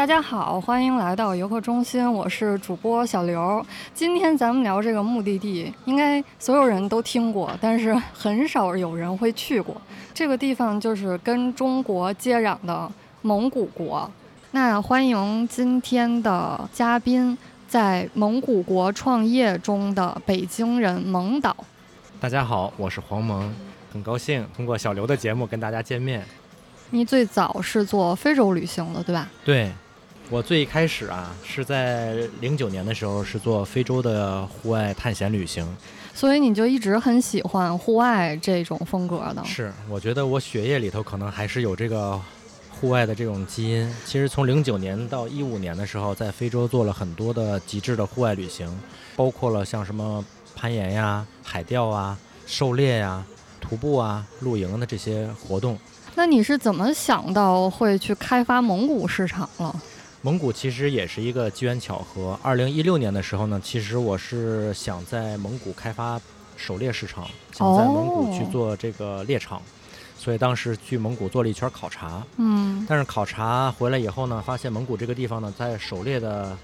大家好，欢迎来到游客中心，我是主播小刘。今天咱们聊这个目的地，应该所有人都听过，但是很少有人会去过。这个地方就是跟中国接壤的蒙古国。那欢迎今天的嘉宾，在蒙古国创业中的北京人蒙导。大家好，我是黄蒙，很高兴通过小刘的节目跟大家见面。你最早是做非洲旅行的，对吧？对，我最开始啊是在零九年的时候是做非洲的户外探险旅行，所以你就一直很喜欢户外这种风格的。是，我觉得我血液里头可能还是有这个户外的这种基因。其实从零九年到一五年的时候，在非洲做了很多的极致的户外旅行，包括了像什么攀岩呀、海钓啊、狩猎呀、徒步啊、露营的这些活动。那你是怎么想到会去开发蒙古市场了？蒙古其实也是一个机缘巧合。二零一六年的时候呢，其实我是想在蒙古开发狩猎市场，想在蒙古去做这个猎场，所以当时去蒙古做了一圈考察。嗯，但是考察回来以后呢，发现蒙古这个地方呢，在狩猎的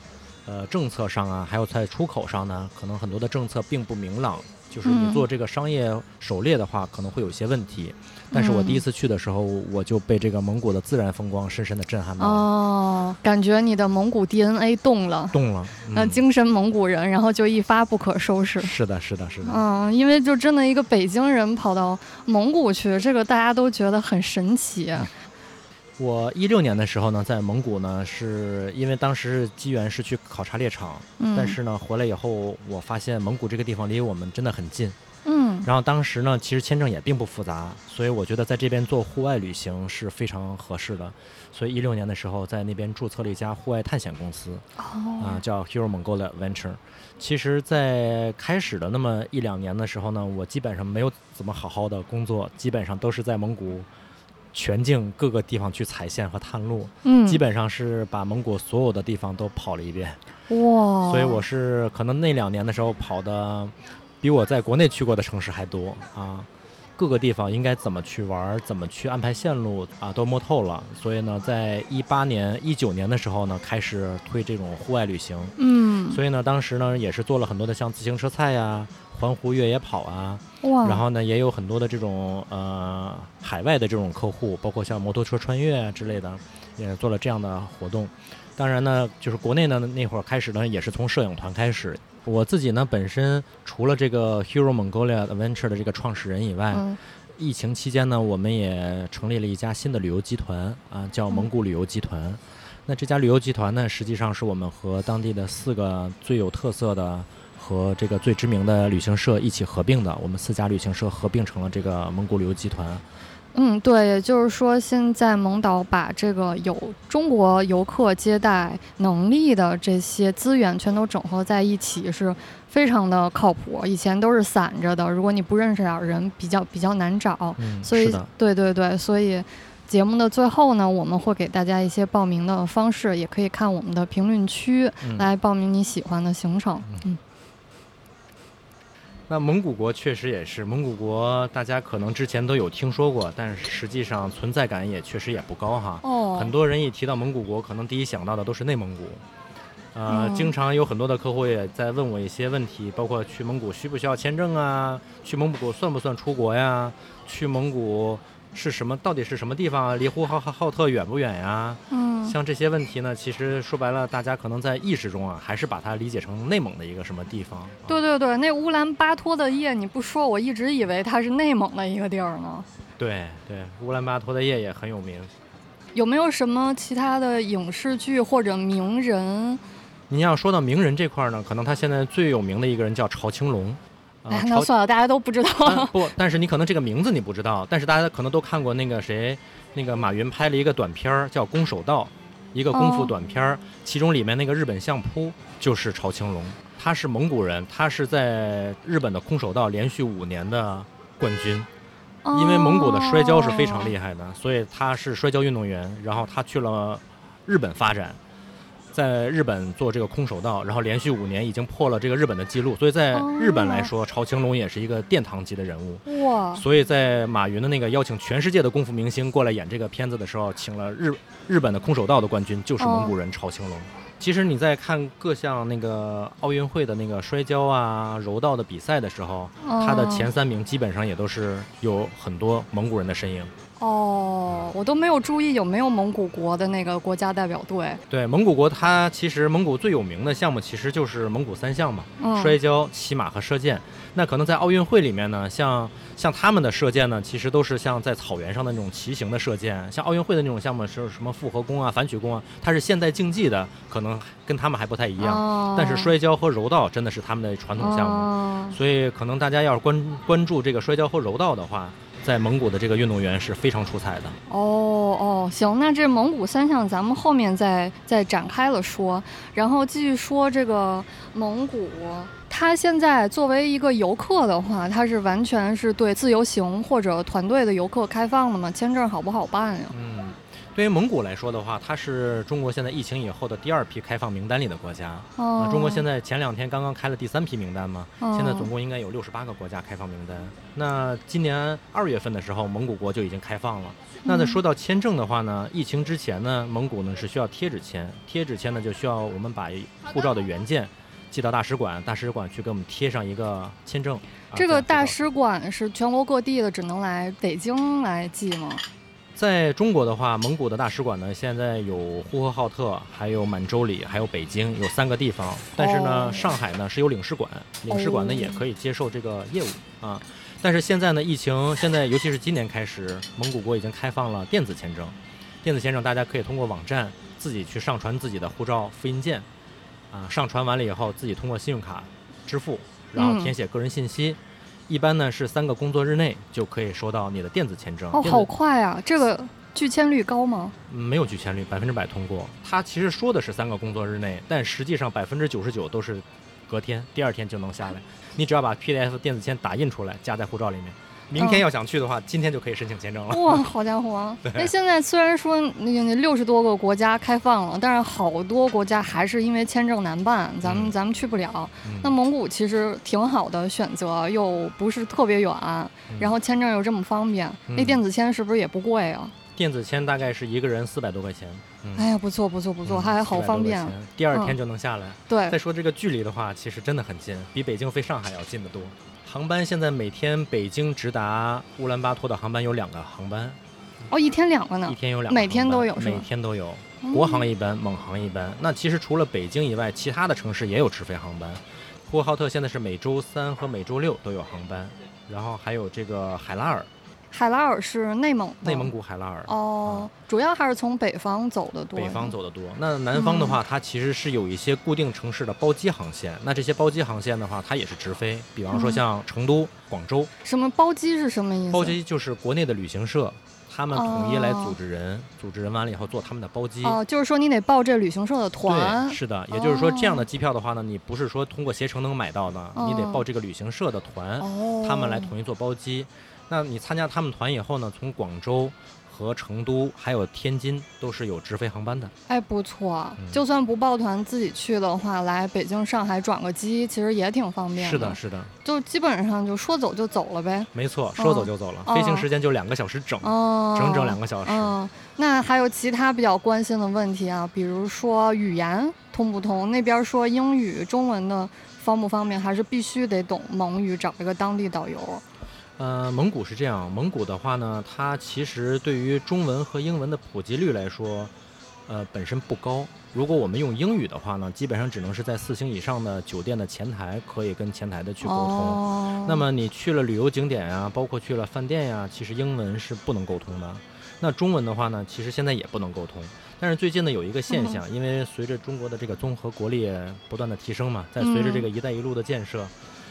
呃政策上啊，还有在出口上呢，可能很多的政策并不明朗。就是你做这个商业狩猎的话，可能会有一些问题。但是我第一次去的时候，我就被这个蒙古的自然风光深深的震撼到了。哦，感觉你的蒙古 DNA 动了，动了，那精神蒙古人，然后就一发不可收拾。是的，是的，是的。嗯，因为就真的一个北京人跑到蒙古去，这个大家都觉得很神奇。我一六年的时候呢，在蒙古呢，是因为当时机缘是去考察猎场，但是呢，回来以后我发现蒙古这个地方离我们真的很近，嗯，然后当时呢，其实签证也并不复杂，所以我觉得在这边做户外旅行是非常合适的，所以一六年的时候在那边注册了一家户外探险公司，啊，叫 Hero Mongolia Venture。其实，在开始的那么一两年的时候呢，我基本上没有怎么好好的工作，基本上都是在蒙古。全境各个地方去踩线和探路，嗯，基本上是把蒙古所有的地方都跑了一遍，哇！所以我是可能那两年的时候跑的，比我在国内去过的城市还多啊。各个地方应该怎么去玩，怎么去安排线路啊，都摸透了。所以呢，在一八年、一九年的时候呢，开始推这种户外旅行，嗯，所以呢，当时呢也是做了很多的像自行车赛呀。环湖越野跑啊，然后呢，也有很多的这种呃海外的这种客户，包括像摩托车穿越啊之类的，也做了这样的活动。当然呢，就是国内呢那会儿开始呢，也是从摄影团开始。我自己呢本身除了这个 Hero Mongolia Adventure 的这个创始人以外，疫情期间呢，我们也成立了一家新的旅游集团啊，叫蒙古旅游集团。那这家旅游集团呢，实际上是我们和当地的四个最有特色的。和这个最知名的旅行社一起合并的，我们四家旅行社合并成了这个蒙古旅游集团。嗯，对，也就是说，现在蒙导把这个有中国游客接待能力的这些资源全都整合在一起，是非常的靠谱。以前都是散着的，如果你不认识点人，比较比较难找。嗯，所以，对对对，所以节目的最后呢，我们会给大家一些报名的方式，也可以看我们的评论区来报名你喜欢的行程。嗯。那蒙古国确实也是，蒙古国大家可能之前都有听说过，但是实际上存在感也确实也不高哈。哦。很多人一提到蒙古国，可能第一想到的都是内蒙古。呃，经常有很多的客户也在问我一些问题，包括去蒙古需不需要签证啊？去蒙古算不算出国呀？去蒙古。是什么？到底是什么地方啊？离呼和浩特远不远呀？嗯，像这些问题呢，其实说白了，大家可能在意识中啊，还是把它理解成内蒙的一个什么地方。对对对，那乌兰巴托的夜你不说，我一直以为它是内蒙的一个地儿呢。对对，乌兰巴托的夜也很有名。有没有什么其他的影视剧或者名人？您要说到名人这块呢，可能他现在最有名的一个人叫朝青龙。哎，那算了，大家都不知道。不，但是你可能这个名字你不知道，但是大家可能都看过那个谁，那个马云拍了一个短片儿叫《攻守道》，一个功夫短片儿，其中里面那个日本相扑就是朝青龙，他是蒙古人，他是在日本的空手道连续五年的冠军，因为蒙古的摔跤是非常厉害的，所以他是摔跤运动员，然后他去了日本发展。在日本做这个空手道，然后连续五年已经破了这个日本的记录，所以在日本来说，朝青龙也是一个殿堂级的人物。哇！所以在马云的那个邀请全世界的功夫明星过来演这个片子的时候，请了日日本的空手道的冠军，就是蒙古人朝青龙。其实你在看各项那个奥运会的那个摔跤啊、柔道的比赛的时候，他的前三名基本上也都是有很多蒙古人的身影。哦，我都没有注意有没有蒙古国的那个国家代表队。对，蒙古国它其实蒙古最有名的项目其实就是蒙古三项嘛，摔跤、骑马和射箭。那可能在奥运会里面呢，像像他们的射箭呢，其实都是像在草原上的那种骑行的射箭。像奥运会的那种项目是什么复合弓啊、反曲弓啊，它是现代竞技的，可能跟他们还不太一样。但是摔跤和柔道真的是他们的传统项目，所以可能大家要是关关注这个摔跤和柔道的话。在蒙古的这个运动员是非常出彩的哦哦，行，那这蒙古三项咱们后面再再展开了说，然后继续说这个蒙古，它现在作为一个游客的话，它是完全是对自由行或者团队的游客开放的吗？签证好不好办呀？嗯。对于蒙古来说的话，它是中国现在疫情以后的第二批开放名单里的国家。哦。中国现在前两天刚刚开了第三批名单嘛，现在总共应该有六十八个国家开放名单。那今年二月份的时候，蒙古国就已经开放了。那在说到签证的话呢，疫情之前呢，蒙古呢是需要贴纸签，贴纸签呢就需要我们把护照的原件寄到大使馆，大使馆去给我们贴上一个签证。这个大使馆是全国各地的，只能来北京来寄吗？在中国的话，蒙古的大使馆呢，现在有呼和浩特，还有满洲里，还有北京，有三个地方。但是呢，上海呢是有领事馆，领事馆呢也可以接受这个业务啊。但是现在呢，疫情现在尤其是今年开始，蒙古国已经开放了电子签证。电子签证大家可以通过网站自己去上传自己的护照复印件，啊，上传完了以后自己通过信用卡支付，然后填写个人信息。一般呢是三个工作日内就可以收到你的电子签证哦，好快啊！这个拒签率高吗？没有拒签率，百分之百通过。它其实说的是三个工作日内，但实际上百分之九十九都是隔天，第二天就能下来。你只要把 PDF 电子签打印出来，夹在护照里面。明天要想去的话，今天就可以申请签证了。哇，好家伙！那现在虽然说那那六十多个国家开放了，但是好多国家还是因为签证难办，咱们咱们去不了。那蒙古其实挺好的选择，又不是特别远，然后签证又这么方便。那电子签是不是也不贵啊？电子签大概是一个人四百多块钱。哎呀，不错不错不错，还好方便。第二天就能下来。对。再说这个距离的话，其实真的很近，比北京飞上海要近得多。航班现在每天北京直达乌兰巴托的航班有两个航班，哦，一天两个呢？一天有两，个，每天都有，每天都有，国航一班，蒙航一班。那其实除了北京以外，其他的城市也有直飞航班。呼和浩特现在是每周三和每周六都有航班，然后还有这个海拉尔。海拉尔是内蒙，内蒙古海拉尔哦，主要还是从北方走的多。北方走的多，那南方的话，它其实是有一些固定城市的包机航线。那这些包机航线的话，它也是直飞。比方说像成都、广州。什么包机是什么意思？包机就是国内的旅行社，他们统一来组织人，组织人完了以后做他们的包机。哦，就是说你得报这旅行社的团。是的，也就是说这样的机票的话呢，你不是说通过携程能买到的，你得报这个旅行社的团，他们来统一做包机。那你参加他们团以后呢？从广州和成都还有天津都是有直飞航班的。哎，不错，就算不报团自己去的话，来北京、上海转个机，其实也挺方便。是的，是的，就基本上就说走就走了呗。没错，说走就走了，飞行时间就两个小时整，哦整整两个小时。嗯，那还有其他比较关心的问题啊，比如说语言通不通？那边说英语、中文的方不方便？还是必须得懂蒙语，找一个当地导游？呃，蒙古是这样，蒙古的话呢，它其实对于中文和英文的普及率来说，呃，本身不高。如果我们用英语的话呢，基本上只能是在四星以上的酒店的前台可以跟前台的去沟通。那么你去了旅游景点呀，包括去了饭店呀，其实英文是不能沟通的。那中文的话呢，其实现在也不能沟通。但是最近呢，有一个现象，因为随着中国的这个综合国力不断的提升嘛，在随着这个“一带一路”的建设。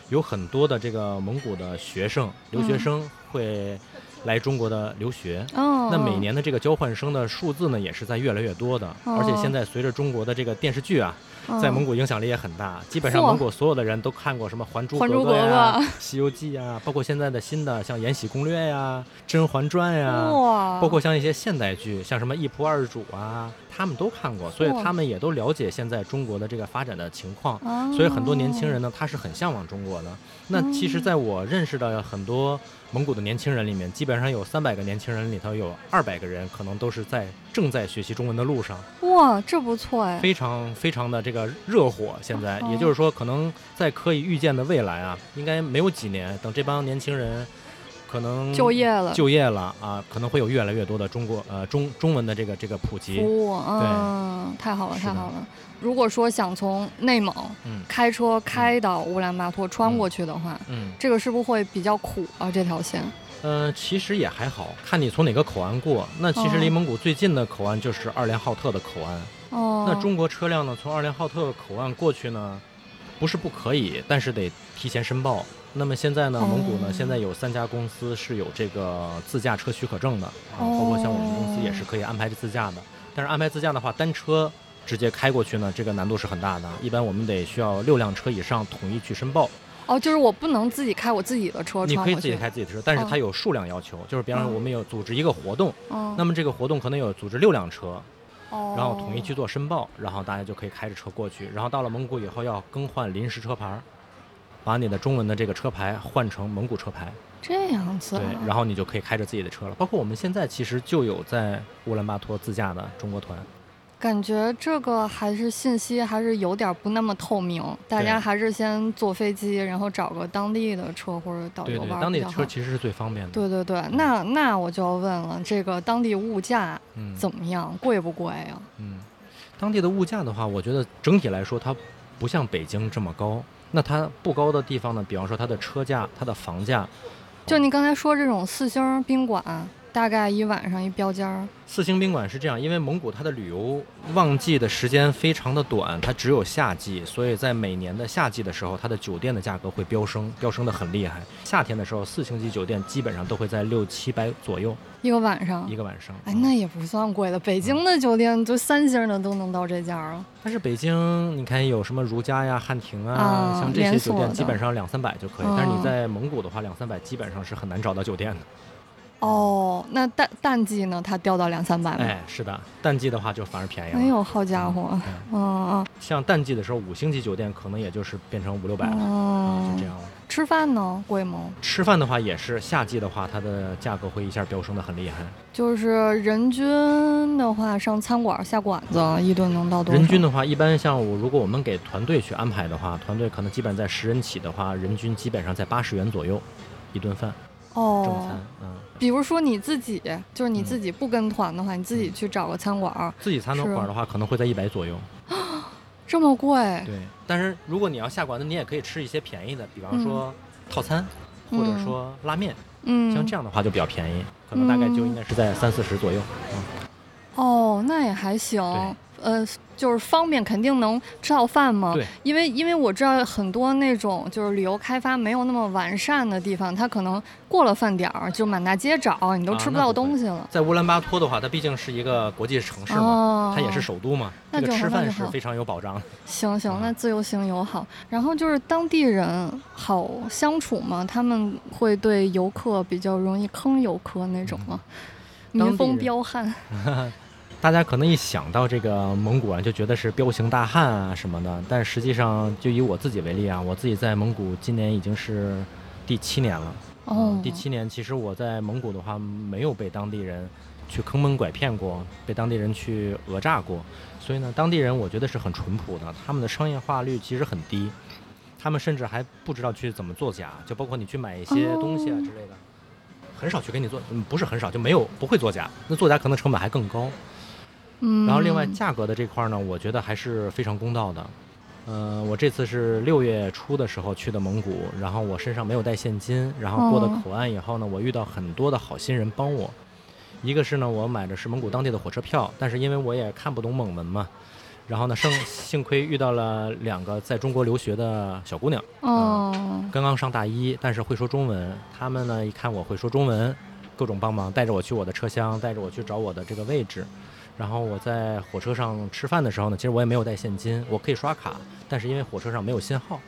有很多的这个蒙古的学生、留学生会来中国的留学。哦。那每年的这个交换生的数字呢，也是在越来越多的。而且现在随着中国的这个电视剧啊，在蒙古影响力也很大。基本上蒙古所有的人都看过什么《还珠格格》呀、《西游记》呀，包括现在的新的像《延禧攻略》呀、《甄嬛传》呀，包括像一些现代剧，像什么《一仆二主》啊，他们都看过，所以他们也都了解现在中国的这个发展的情况。所以很多年轻人呢，他是很向往中国的。那其实，在我认识的很多蒙古的年轻人里面，基本上有三百个年轻人里头，有二百个人可能都是在正在学习中文的路上。哇，这不错哎！非常非常的这个热火，现在也就是说，可能在可以预见的未来啊，应该没有几年，等这帮年轻人可能就业了，就业了啊，可能会有越来越多的中国呃中中文的这个这个普及。服务，嗯，太好了，太好了。如果说想从内蒙开车开到乌兰巴托穿过去的话，嗯，这个是不是会比较苦啊？这条线？呃，其实也还好看你从哪个口岸过。那其实离蒙古最近的口岸就是二连浩特的口岸。哦。那中国车辆呢，从二连浩特口岸过去呢，不是不可以，但是得提前申报。那么现在呢，蒙古呢，现在有三家公司是有这个自驾车许可证的啊，包括像我们公司也是可以安排自驾的。但是安排自驾的话，单车。直接开过去呢，这个难度是很大的。一般我们得需要六辆车以上统一去申报。哦，就是我不能自己开我自己的车。你可以自己开自己的车，但是它有数量要求。就是比方说，我们有组织一个活动，那么这个活动可能有组织六辆车，然后统一去做申报，然后大家就可以开着车过去。然后到了蒙古以后要更换临时车牌，把你的中文的这个车牌换成蒙古车牌。这样子。对，然后你就可以开着自己的车了。包括我们现在其实就有在乌兰巴托自驾的中国团。感觉这个还是信息还是有点不那么透明，大家还是先坐飞机，然后找个当地的车或者导游玩当地车其实是最方便的。对对对，那那我就要问了，这个当地物价怎么样？贵不贵呀？嗯，当地的物价的话，我觉得整体来说它不像北京这么高。那它不高的地方呢？比方说它的车价、它的房价，就你刚才说这种四星宾馆。大概一晚上一标间儿。四星宾馆是这样，因为蒙古它的旅游旺季的时间非常的短，它只有夏季，所以在每年的夏季的时候，它的酒店的价格会飙升，飙升的很厉害。夏天的时候，四星级酒店基本上都会在六七百左右一个晚上。一个晚上，哎，那也不算贵的。北京的酒店就三星的都能到这价了。但是北京，你看有什么如家呀、汉庭啊，像这些酒店基本上两三百就可以。但是你在蒙古的话，两三百基本上是很难找到酒店的。哦，那淡淡季呢？它掉到两三百吗？哎，是的，淡季的话就反而便宜了。哎呦，好家伙！嗯嗯。像淡季的时候，五星级酒店可能也就是变成五六百了，就这样了。吃饭呢，贵吗？吃饭的话也是，夏季的话，它的价格会一下飙升的很厉害。就是人均的话，上餐馆下馆子，一顿能到多少？人均的话，一般像我，如果我们给团队去安排的话，团队可能基本在十人起的话，人均基本上在八十元左右一顿饭。哦，正餐，嗯，比如说你自己，就是你自己不跟团的话，你自己去找个餐馆，自己餐馆的话，可能会在一百左右，这么贵？对，但是如果你要下馆子，你也可以吃一些便宜的，比方说套餐，或者说拉面，嗯，像这样的话就比较便宜，可能大概就应该是在三四十左右，嗯，哦，那也还行。呃，就是方便，肯定能吃到饭吗？对，因为因为我知道很多那种就是旅游开发没有那么完善的地方，它可能过了饭点儿就满大街找，你都吃不到东西了。在乌兰巴托的话，它毕竟是一个国际城市嘛，它也是首都嘛，这个吃饭是非常有保障。行行，那自由行友好。然后就是当地人好相处吗？他们会对游客比较容易坑游客那种吗？民风彪悍。大家可能一想到这个蒙古啊，就觉得是彪形大汉啊什么的。但实际上，就以我自己为例啊，我自己在蒙古今年已经是第七年了。哦，第七年，其实我在蒙古的话，没有被当地人去坑蒙拐骗过，被当地人去讹诈过。所以呢，当地人我觉得是很淳朴的，他们的商业化率其实很低，他们甚至还不知道去怎么作假，就包括你去买一些东西啊之类的，很少去给你做，嗯，不是很少，就没有不会作假。那作假可能成本还更高。嗯，然后另外价格的这块呢，我觉得还是非常公道的。嗯，我这次是六月初的时候去的蒙古，然后我身上没有带现金，然后过的口岸以后呢，我遇到很多的好心人帮我。一个是呢，我买的是蒙古当地的火车票，但是因为我也看不懂蒙文嘛，然后呢，幸 幸亏遇到了两个在中国留学的小姑娘，哦，刚刚上大一，但是会说中文。他们呢一看我会说中文，各种帮忙，带着我去我的车厢，带着我去找我的这个位置。然后我在火车上吃饭的时候呢，其实我也没有带现金，我可以刷卡，但是因为火车上没有信号，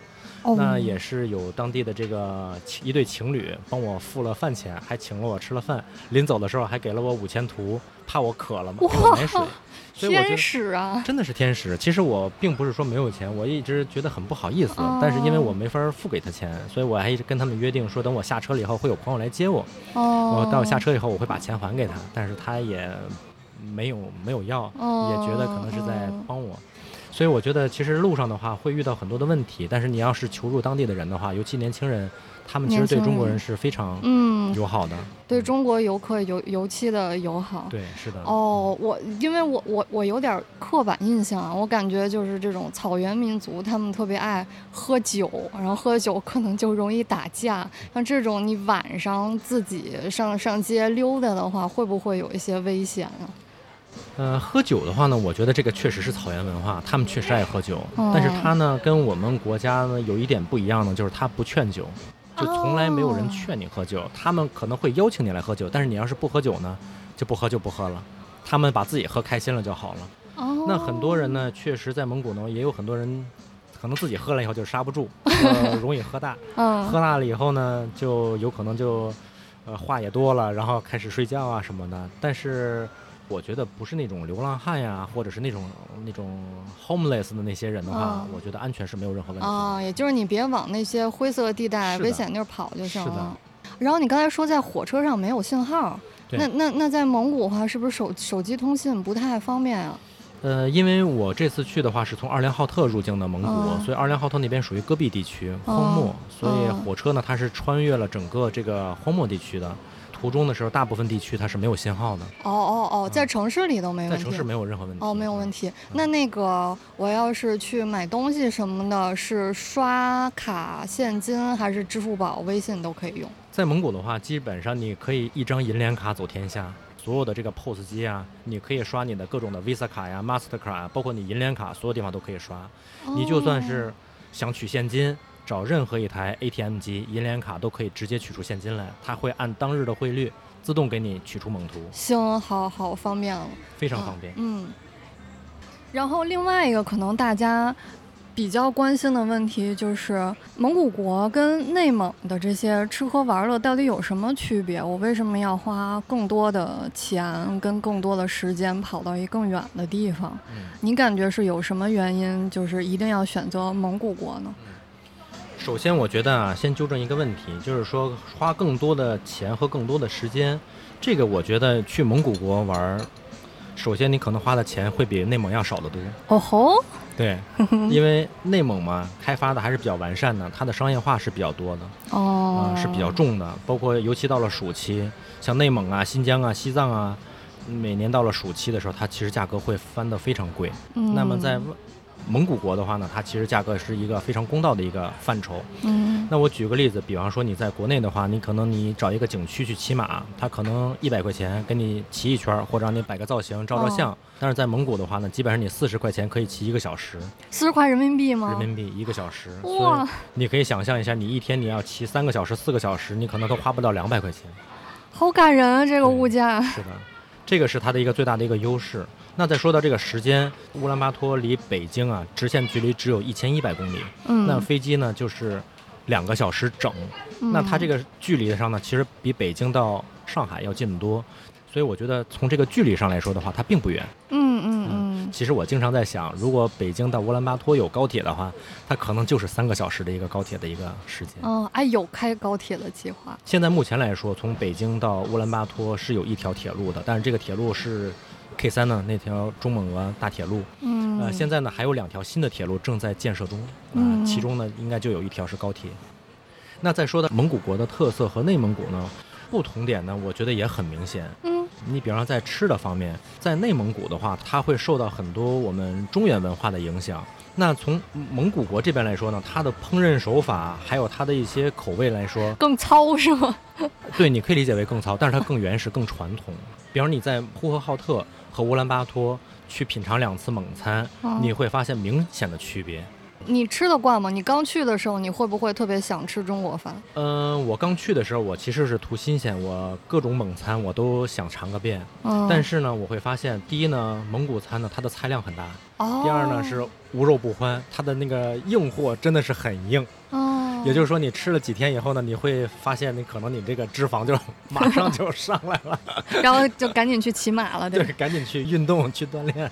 那也是有当地的这个一对情侣帮我付了饭钱，还请了我吃了饭，临走的时候还给了我五千图，怕我渴了嘛，给我买水。天使啊，真的是天使。其实我并不是说没有钱，我一直觉得很不好意思，但是因为我没法付给他钱，所以我还一直跟他们约定说，等我下车了以后会有朋友来接我。哦，我到下车以后我会把钱还给他，但是他也。没有没有要，也觉得可能是在帮我，所以我觉得其实路上的话会遇到很多的问题，但是你要是求助当地的人的话，尤其年轻人，他们其实对中国人是非常嗯友好的，对中国游客尤尤其的友好。对，是的。哦，我因为我我我有点刻板印象啊，我感觉就是这种草原民族，他们特别爱喝酒，然后喝酒可能就容易打架。像这种你晚上自己上上街溜达的话，会不会有一些危险啊？呃，喝酒的话呢，我觉得这个确实是草原文化，他们确实爱喝酒。但是他呢，跟我们国家呢有一点不一样呢，就是他不劝酒，就从来没有人劝你喝酒。他们可能会邀请你来喝酒，但是你要是不喝酒呢，就不喝就不喝了。他们把自己喝开心了就好了。哦。那很多人呢，确实在蒙古呢，也有很多人，可能自己喝了以后就刹不住，容易喝大。嗯。喝大了以后呢，就有可能就，呃，话也多了，然后开始睡觉啊什么的。但是。我觉得不是那种流浪汉呀，或者是那种那种 homeless 的那些人的话，我觉得安全是没有任何问题。啊，也就是你别往那些灰色地带、危险地儿跑就行了。然后你刚才说在火车上没有信号，那那那在蒙古的话，是不是手手机通信不太方便啊？呃，因为我这次去的话是从二连浩特入境的蒙古，所以二连浩特那边属于戈壁地区荒漠，所以火车呢它是穿越了整个这个荒漠地区的。途中的时候，大部分地区它是没有信号的。哦哦哦，在城市里都没问题。在城市没有任何问题。哦，没有问题。那那个，我要是去买东西什么的，是刷卡、现金还是支付宝、微信都可以用？在蒙古的话，基本上你可以一张银联卡走天下。所有的这个 POS 机啊，你可以刷你的各种的 Visa 卡呀、Master 卡，包括你银联卡，所有地方都可以刷。你就算是想取现金。找任何一台 ATM 机、银联卡都可以直接取出现金来，它会按当日的汇率自动给你取出蒙图。行，好好方便了，非常方便。嗯。然后另外一个可能大家比较关心的问题就是，蒙古国跟内蒙的这些吃喝玩乐到底有什么区别？我为什么要花更多的钱跟更多的时间跑到一更远的地方？你感觉是有什么原因，就是一定要选择蒙古国呢？首先，我觉得啊，先纠正一个问题，就是说花更多的钱和更多的时间，这个我觉得去蒙古国玩，首先你可能花的钱会比内蒙要少得多。哦吼，对，因为内蒙嘛，开发的还是比较完善的，它的商业化是比较多的，哦，是比较重的，包括尤其到了暑期，像内蒙啊、新疆啊、西藏啊，每年到了暑期的时候，它其实价格会翻得非常贵。那么在蒙古国的话呢，它其实价格是一个非常公道的一个范畴。嗯，那我举个例子，比方说你在国内的话，你可能你找一个景区去骑马，它可能一百块钱给你骑一圈，或者让你摆个造型、照照相。但是在蒙古的话呢，基本上你四十块钱可以骑一个小时。四十块人民币吗？人民币一个小时。哇！你可以想象一下，你一天你要骑三个小时、四个小时，你可能都花不到两百块钱。好感人啊，这个物价。是的，这个是它的一个最大的一个优势。那再说到这个时间，乌兰巴托离北京啊，直线距离只有一千一百公里。嗯，那飞机呢就是两个小时整。那它这个距离上呢，其实比北京到上海要近得多。所以我觉得从这个距离上来说的话，它并不远。嗯嗯嗯。其实我经常在想，如果北京到乌兰巴托有高铁的话，它可能就是三个小时的一个高铁的一个时间。哦，哎，有开高铁的计划。现在目前来说，从北京到乌兰巴托是有一条铁路的，但是这个铁路是。K 三呢，那条中蒙俄大铁路，嗯，呃，现在呢还有两条新的铁路正在建设中，啊，其中呢应该就有一条是高铁。那再说到蒙古国的特色和内蒙古呢，不同点呢，我觉得也很明显。嗯，你比方说在吃的方面，在内蒙古的话，它会受到很多我们中原文化的影响。那从蒙古国这边来说呢，它的烹饪手法还有它的一些口味来说，更糙是吗？对，你可以理解为更糙，但是它更原始、更传统。比方你在呼和浩特。和乌兰巴托去品尝两次蒙餐，你会发现明显的区别。你吃得惯吗？你刚去的时候，你会不会特别想吃中国饭？嗯，我刚去的时候，我其实是图新鲜，我各种蒙餐我都想尝个遍。嗯。但是呢，我会发现，第一呢，蒙古餐呢，它的菜量很大。哦。第二呢，是无肉不欢，它的那个硬货真的是很硬。哦。也就是说，你吃了几天以后呢，你会发现，你可能你这个脂肪就马上就上来了。然后就赶紧去骑马了，对。对，赶紧去运动去锻炼。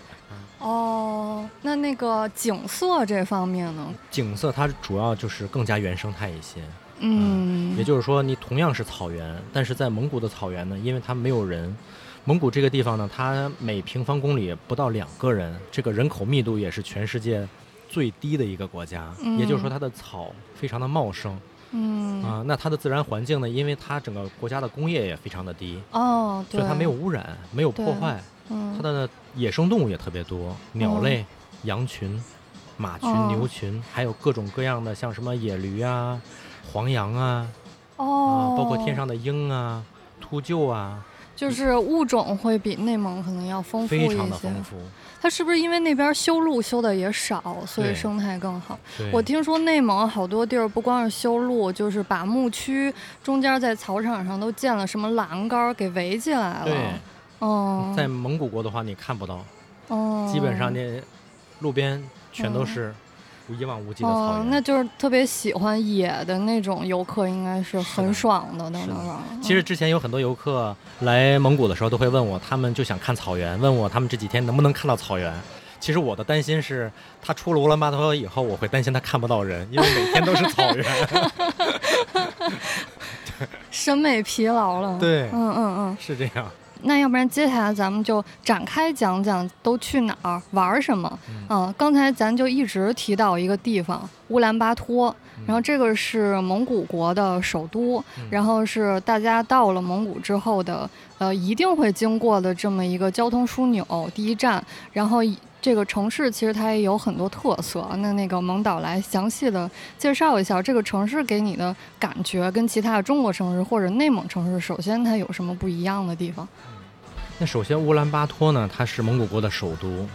哦，那那个景色这方面呢？景色它主要就是更加原生态一些。嗯，也就是说，你同样是草原，但是在蒙古的草原呢，因为它没有人，蒙古这个地方呢，它每平方公里不到两个人，这个人口密度也是全世界最低的一个国家。嗯，也就是说，它的草非常的茂盛。嗯，啊，那它的自然环境呢，因为它整个国家的工业也非常的低。哦，所以它没有污染，没有破坏。嗯它的野生动物也特别多，鸟类、羊群、马群、牛群，还有各种各样的，像什么野驴啊、黄羊啊，哦，包括天上的鹰啊、秃鹫啊，就是物种会比内蒙可能要丰富一些。非常的丰富。它是不是因为那边修路修的也少，所以生态更好？我听说内蒙好多地儿不光是修路，就是把牧区中间在草场上都建了什么栏杆给围起来了。哦，在蒙古国的话，你看不到，哦，基本上那路边全都是一望无际的草原，那就是特别喜欢野的那种游客，应该是很爽的那种。其实之前有很多游客来蒙古的时候，都会问我，他们就想看草原，问我他们这几天能不能看到草原。其实我的担心是，他出了乌兰巴托以后，我会担心他看不到人，因为每天都是草原。审美疲劳了。对，嗯嗯嗯，是这样。那要不然接下来咱们就展开讲讲都去哪儿玩什么？嗯，刚才咱就一直提到一个地方乌兰巴托，然后这个是蒙古国的首都，然后是大家到了蒙古之后的呃一定会经过的这么一个交通枢纽第一站。然后这个城市其实它也有很多特色。那那个蒙导来详细的介绍一下这个城市给你的感觉，跟其他的中国城市或者内蒙城市，首先它有什么不一样的地方？那首先，乌兰巴托呢，它是蒙古国的首都。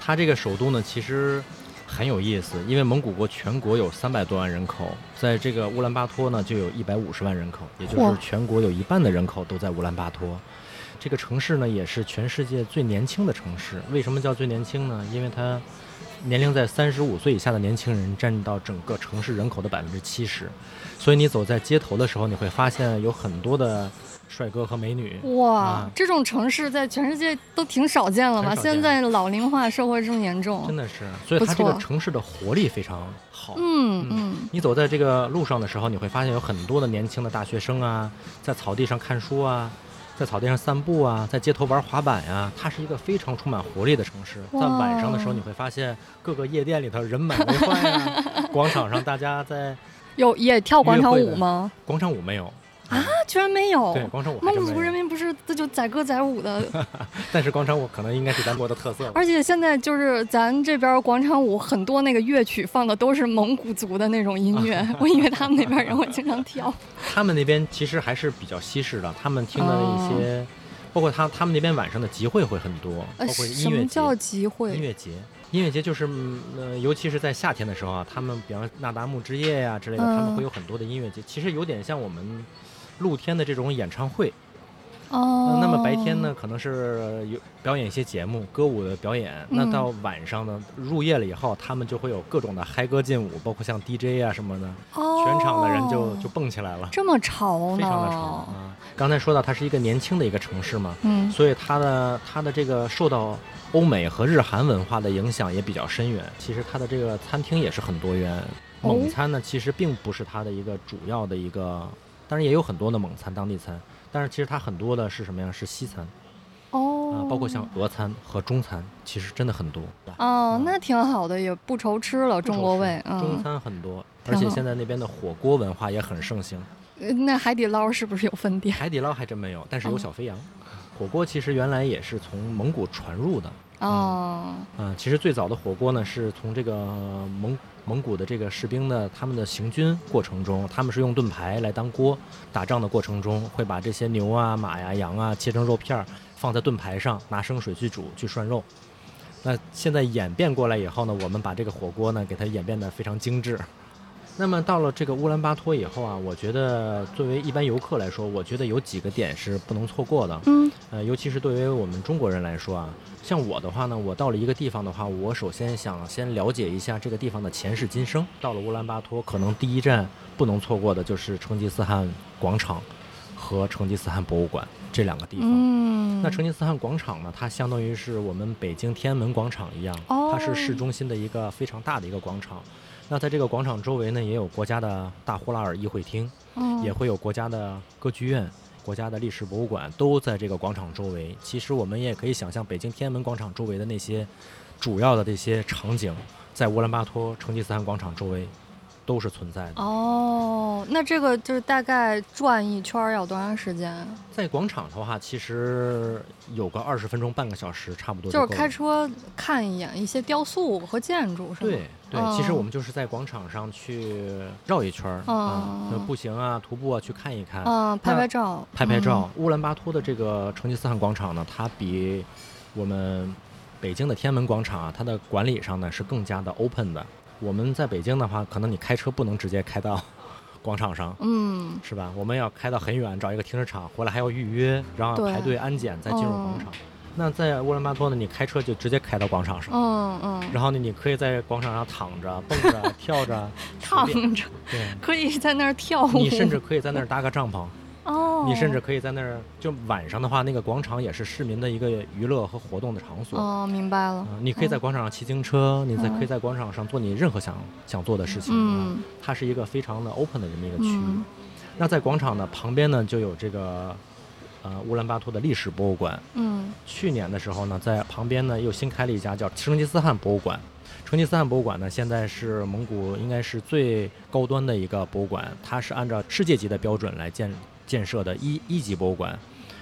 它这个首都呢，其实很有意思，因为蒙古国全国有三百多万人口，在这个乌兰巴托呢，就有一百五十万人口，也就是全国有一半的人口都在乌兰巴托。这个城市呢，也是全世界最年轻的城市。为什么叫最年轻呢？因为它年龄在三十五岁以下的年轻人占到整个城市人口的百分之七十。所以你走在街头的时候，你会发现有很多的。帅哥和美女哇，这种城市在全世界都挺少见了吧？现在老龄化社会这么严重，真的是，所以它这个城市的活力非常好。嗯嗯，你走在这个路上的时候，你会发现有很多的年轻的大学生啊，在草地上看书啊，在草地上散步啊，在街头玩滑板呀。它是一个非常充满活力的城市。在晚上的时候，你会发现各个夜店里头人满为患呀，广场上大家在有也跳广场舞吗？广场舞没有。啊，居然没有！对，广场舞，蒙古族人民不是这就载歌载舞的。但是广场舞可能应该是咱国的特色。而且现在就是咱这边广场舞很多那个乐曲放的都是蒙古族的那种音乐，我以为他们那边人会经常跳。他们那边其实还是比较西式的，他们听的一些，包括他他们那边晚上的集会会很多，包括音乐节。什么叫集会？音乐节，音乐节就是呃，尤其是在夏天的时候啊，他们比方那达慕之夜呀之类的，他们会有很多的音乐节，其实有点像我们。露天的这种演唱会，哦，那么白天呢，可能是有表演一些节目，歌舞的表演。那到晚上呢，入夜了以后，他们就会有各种的嗨歌劲舞，包括像 DJ 啊什么的，哦全场的人就就蹦起来了。这么潮呢？非常的潮啊！刚才说到它是一个年轻的一个城市嘛，嗯，所以它的它的这个受到欧美和日韩文化的影响也比较深远。其实它的这个餐厅也是很多元，蒙餐呢其实并不是它的一个主要的一个。当然也有很多的蒙餐当地餐，但是其实它很多的是什么呀？是西餐，哦，啊，包括像俄餐和中餐，其实真的很多。哦，那挺好的，也不愁吃了，中国味。中餐很多，而且现在那边的火锅文化也很盛行。那海底捞是不是有分店？海底捞还真没有，但是有小肥羊。火锅其实原来也是从蒙古传入的。哦，嗯，其实最早的火锅呢，是从这个蒙蒙古的这个士兵呢他们的行军过程中，他们是用盾牌来当锅，打仗的过程中会把这些牛啊、马呀、羊啊切成肉片儿，放在盾牌上，拿生水去煮去涮肉。那现在演变过来以后呢，我们把这个火锅呢给它演变得非常精致。那么到了这个乌兰巴托以后啊，我觉得作为一般游客来说，我觉得有几个点是不能错过的。嗯，呃，尤其是对于我们中国人来说啊，像我的话呢，我到了一个地方的话，我首先想先了解一下这个地方的前世今生。到了乌兰巴托，可能第一站不能错过的就是成吉思汗广场和成吉思汗博物馆这两个地方。嗯，那成吉思汗广场呢，它相当于是我们北京天安门广场一样，它是市中心的一个非常大的一个广场。那在这个广场周围呢，也有国家的大呼拉尔议会厅，嗯也会有国家的歌剧院、国家的历史博物馆，都在这个广场周围。其实我们也可以想象，北京天安门广场周围的那些主要的这些场景，在乌兰巴托成吉思汗广场周围。都是存在的哦。那这个就是大概转一圈要多长时间？在广场的话，其实有个二十分钟、半个小时，差不多就是开车看一眼一些雕塑和建筑，是吗？对对，其实我们就是在广场上去绕一圈儿啊，步行啊、徒步啊去看一看啊，拍拍照，拍拍照。乌兰巴托的这个成吉思汗广场呢，它比我们北京的天安门广场啊，它的管理上呢是更加的 open 的。我们在北京的话，可能你开车不能直接开到 广场上，嗯，是吧？我们要开到很远，找一个停车场，回来还要预约，然后排队安检再进入广场。那在乌兰巴托呢，你开车就直接开到广场上，嗯嗯，然后呢，你可以在广场上躺着、蹦着、跳着，躺着，对，可以在那儿跳舞，你甚至可以在那儿搭个帐篷。哦，你甚至可以在那儿，就晚上的话，那个广场也是市民的一个娱乐和活动的场所。哦，明白了。你可以在广场上骑自行车，你在可以在广场上做你任何想想做的事情。嗯，它是一个非常的 open 的这么一个区域。那在广场的旁边呢，就有这个呃乌兰巴托的历史博物馆。嗯，去年的时候呢，在旁边呢又新开了一家叫成吉思汗博物馆。成吉思汗博物馆呢，现在是蒙古应该是最高端的一个博物馆，它是按照世界级的标准来建。建设的一一级博物馆，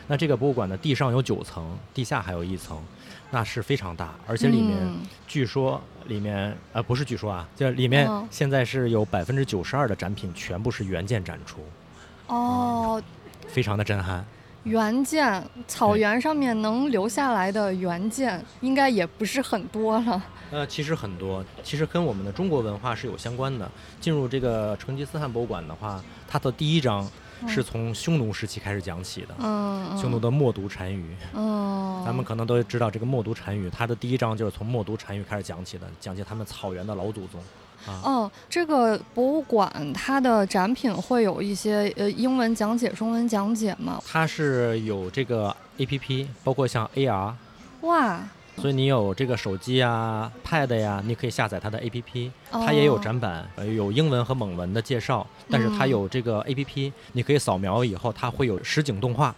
那这个博物馆呢，地上有九层，地下还有一层，那是非常大，而且里面据说里面呃不是据说啊，就里面现在是有百分之九十二的展品全部是原件展出，哦，非常的震撼。原件，草原上面能留下来的原件应该也不是很多了。呃，其实很多，其实跟我们的中国文化是有相关的。进入这个成吉思汗博物馆的话，它的第一章。是从匈奴时期开始讲起的，嗯，匈奴的默读单于，嗯，咱们可能都知道这个默读单于，它的第一章就是从默读单于开始讲起的，讲起他们草原的老祖宗。哦，这个博物馆它的展品会有一些呃英文讲解、中文讲解吗？它是有这个 A P P，包括像 A R，哇。所以你有这个手机啊、Pad 呀，你可以下载它的 APP，它也有展板，呃，有英文和蒙文的介绍。但是它有这个 APP，你可以扫描以后，它会有实景动画，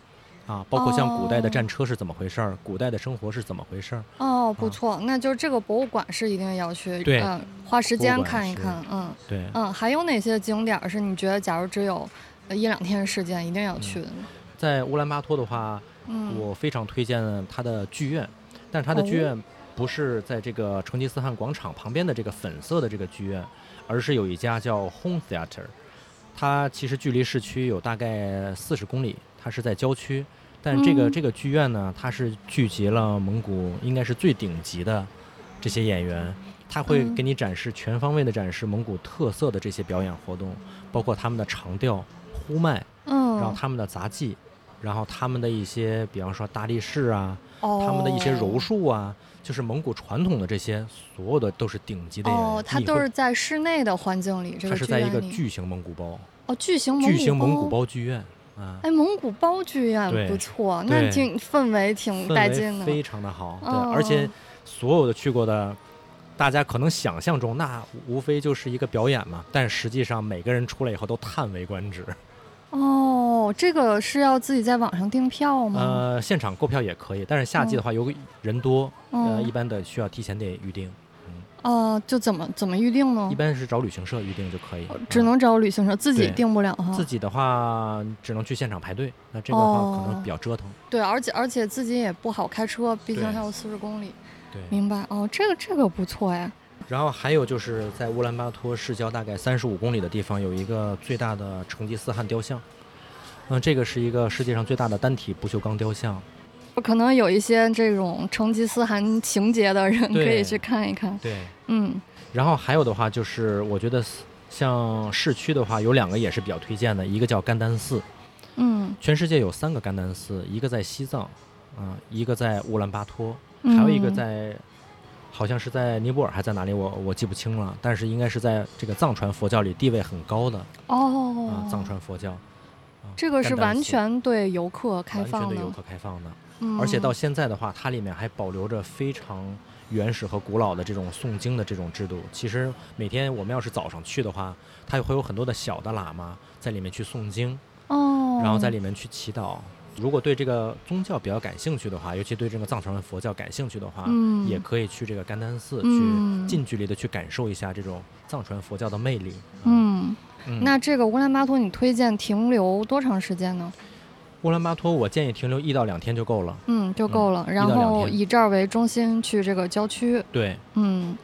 啊，包括像古代的战车是怎么回事儿，古代的生活是怎么回事儿。哦，不错，那就是这个博物馆是一定要去，嗯，花时间看一看，嗯，对，嗯，还有哪些景点是你觉得假如只有一两天时间一定要去的呢？在乌兰巴托的话，嗯，我非常推荐它的剧院。但是它的剧院不是在这个成吉思汗广场旁边的这个粉色的这个剧院，而是有一家叫 Home Theater，它其实距离市区有大概四十公里，它是在郊区。但这个这个剧院呢，它是聚集了蒙古应该是最顶级的这些演员，他会给你展示全方位的展示蒙古特色的这些表演活动，包括他们的长调、呼麦，嗯，然后他们的杂技，然后他们的一些，比方说大力士啊。他们的一些柔术啊，就是蒙古传统的这些，所有的都是顶级的。哦，它都是在室内的环境里，这个它是在一个巨型蒙古包。哦，巨型巨型蒙古包剧院啊。哎，蒙古包剧院不错，那挺氛围挺带劲的，非常的好。对，而且所有的去过的，大家可能想象中那无非就是一个表演嘛，但实际上每个人出来以后都叹为观止。哦，这个是要自己在网上订票吗？呃，现场购票也可以，但是夏季的话，有人多，呃，一般的需要提前得预定。嗯，哦，就怎么怎么预定呢？一般是找旅行社预定就可以。只能找旅行社，自己订不了哈。自己的话，只能去现场排队，那这个的话可能比较折腾。对，而且而且自己也不好开车，毕竟还有四十公里。对，明白。哦，这个这个不错呀。然后还有就是在乌兰巴托市郊大概三十五公里的地方，有一个最大的成吉思汗雕像。嗯，这个是一个世界上最大的单体不锈钢雕像。可能有一些这种成吉思汗情节的人可以去看一看。对，嗯。然后还有的话就是，我觉得像市区的话，有两个也是比较推荐的，一个叫甘丹寺。嗯。全世界有三个甘丹寺，一个在西藏，啊，一个在乌兰巴托，还有一个在，好像是在尼泊尔，还在哪里？我我记不清了。但是应该是在这个藏传佛教里地位很高的。哦。啊，藏传佛教。这个是完全对游客开放的，完全对游客开放的，而且到现在的话，它里面还保留着非常原始和古老的这种诵经的这种制度。其实每天我们要是早上去的话，它会有很多的小的喇嘛在里面去诵经，哦，然后在里面去祈祷。如果对这个宗教比较感兴趣的话，尤其对这个藏传佛教感兴趣的话，嗯，也可以去这个甘丹寺去近距离的去感受一下这种藏传佛教的魅力，嗯。那这个乌兰巴托，你推荐停留多长时间呢？乌兰巴托，我建议停留一到两天就够了。嗯，就够了。然后以这儿为中心去这个郊区。对。嗯。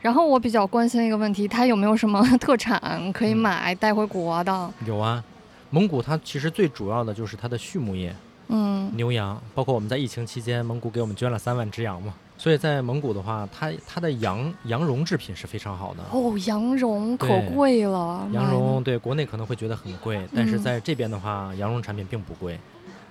然后我比较关心一个问题，它有没有什么 特产可以买带回国的？有啊，蒙古它其实最主要的就是它的畜牧业。嗯。牛羊，包括我们在疫情期间，蒙古给我们捐了三万只羊嘛。所以在蒙古的话，它它的羊羊绒制品是非常好的哦，羊绒可贵了。羊绒对国内可能会觉得很贵，但是在这边的话，羊绒产品并不贵。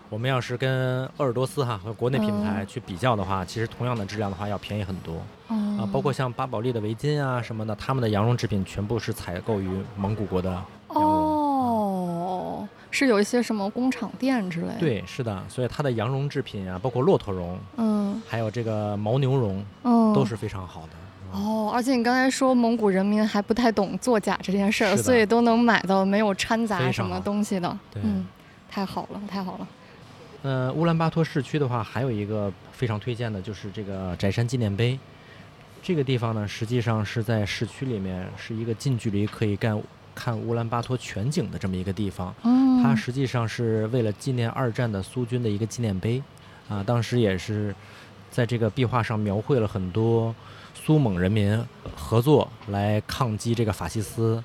我们要是跟鄂尔多斯哈和国内品牌去比较的话，其实同样的质量的话要便宜很多。啊，包括像巴宝莉的围巾啊什么的，他们的羊绒制品全部是采购于蒙古国的羊绒。是有一些什么工厂店之类的？对，是的，所以它的羊绒制品啊，包括骆驼绒，嗯，还有这个牦牛绒，嗯，都是非常好的。哦，而且你刚才说蒙古人民还不太懂作假这件事儿，所以都能买到没有掺杂什么东西的。嗯，太好了，太好了。呃，乌兰巴托市区的话，还有一个非常推荐的就是这个翟山纪念碑。这个地方呢，实际上是在市区里面，是一个近距离可以干。看乌兰巴托全景的这么一个地方，它实际上是为了纪念二战的苏军的一个纪念碑，啊，当时也是在这个壁画上描绘了很多苏蒙人民合作来抗击这个法西斯，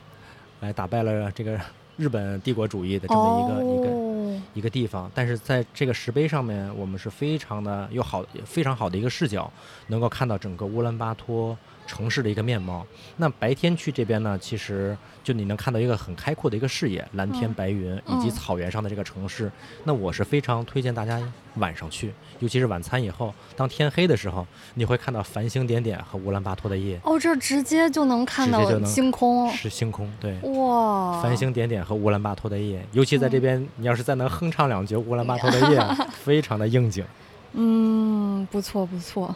来打败了这个日本帝国主义的这么一个一个一个地方。但是在这个石碑上面，我们是非常的有好非常好的一个视角，能够看到整个乌兰巴托。城市的一个面貌。那白天去这边呢，其实就你能看到一个很开阔的一个视野，蓝天白云以及草原上的这个城市。那我是非常推荐大家晚上去，尤其是晚餐以后，当天黑的时候，你会看到繁星点点和乌兰巴托的夜。哦，这直接就能看到星空，是星空，对。哇！繁星点点和乌兰巴托的夜，尤其在这边，你要是再能哼唱两句乌兰巴托的夜，非常的应景。嗯，不错不错。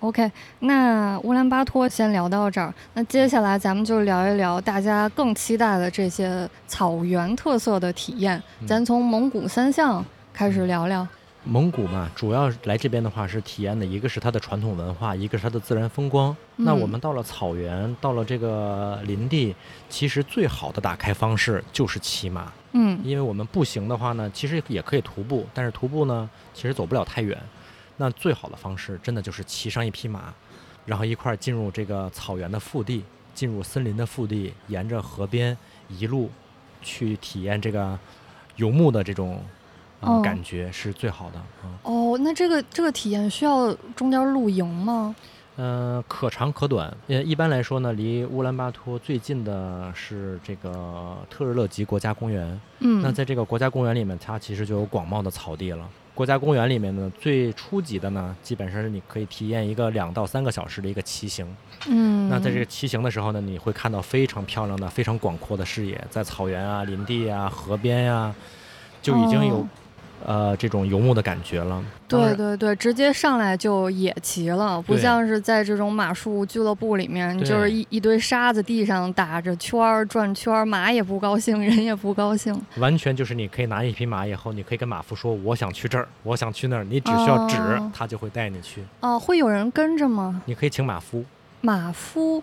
OK，那乌兰巴托先聊到这儿。那接下来咱们就聊一聊大家更期待的这些草原特色的体验。咱从蒙古三项开始聊聊。蒙古嘛，主要来这边的话是体验的一个是它的传统文化，一个是它的自然风光。那我们到了草原，到了这个林地，其实最好的打开方式就是骑马。嗯，因为我们步行的话呢，其实也可以徒步，但是徒步呢，其实走不了太远。那最好的方式，真的就是骑上一匹马，然后一块儿进入这个草原的腹地，进入森林的腹地，沿着河边一路去体验这个游牧的这种感觉，是最好的啊。哦，那这个这个体验需要中间露营吗？嗯，可长可短。呃，一般来说呢，离乌兰巴托最近的是这个特日勒吉国家公园。嗯，那在这个国家公园里面，它其实就有广袤的草地了。国家公园里面呢，最初级的呢，基本上是你可以体验一个两到三个小时的一个骑行。嗯，那在这个骑行的时候呢，你会看到非常漂亮的、非常广阔的视野，在草原啊、林地啊、河边呀，就已经有。呃，这种游牧的感觉了。对对对，直接上来就野骑了，不像是在这种马术俱乐部里面，就是一一堆沙子地上打着圈儿转圈儿，马也不高兴，人也不高兴。完全就是你可以拿一匹马以后，你可以跟马夫说我想去这儿，我想去那儿，你只需要指，他就会带你去。哦，会有人跟着吗？你可以请马夫。马夫。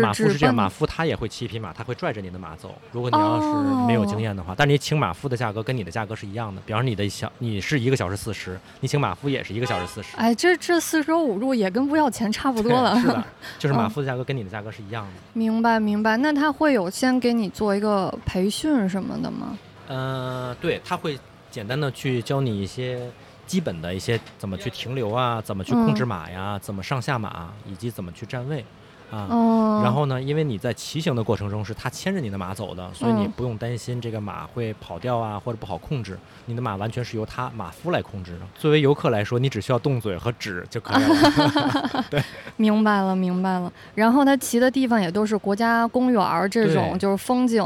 马夫是这样，马夫他也会骑一匹马，他会拽着你的马走。如果你要是没有经验的话，但你请马夫的价格跟你的价格是一样的。比方说你的小，你是一个小时四十，你请马夫也是一个小时四十。哎，这这四舍五入也跟不要钱差不多了。是的，就是马夫的价格跟你的价格是一样的。明白明白，那他会有先给你做一个培训什么的吗？呃，对，他会简单的去教你一些基本的一些怎么去停留啊，怎么去控制马呀，怎么上下马，以及怎么去站位。啊，然后呢？因为你在骑行的过程中是他牵着你的马走的，所以你不用担心这个马会跑掉啊，或者不好控制。你的马完全是由他马夫来控制的。作为游客来说，你只需要动嘴和指就可以了。对，明白了，明白了。然后他骑的地方也都是国家公园这种，就是风景，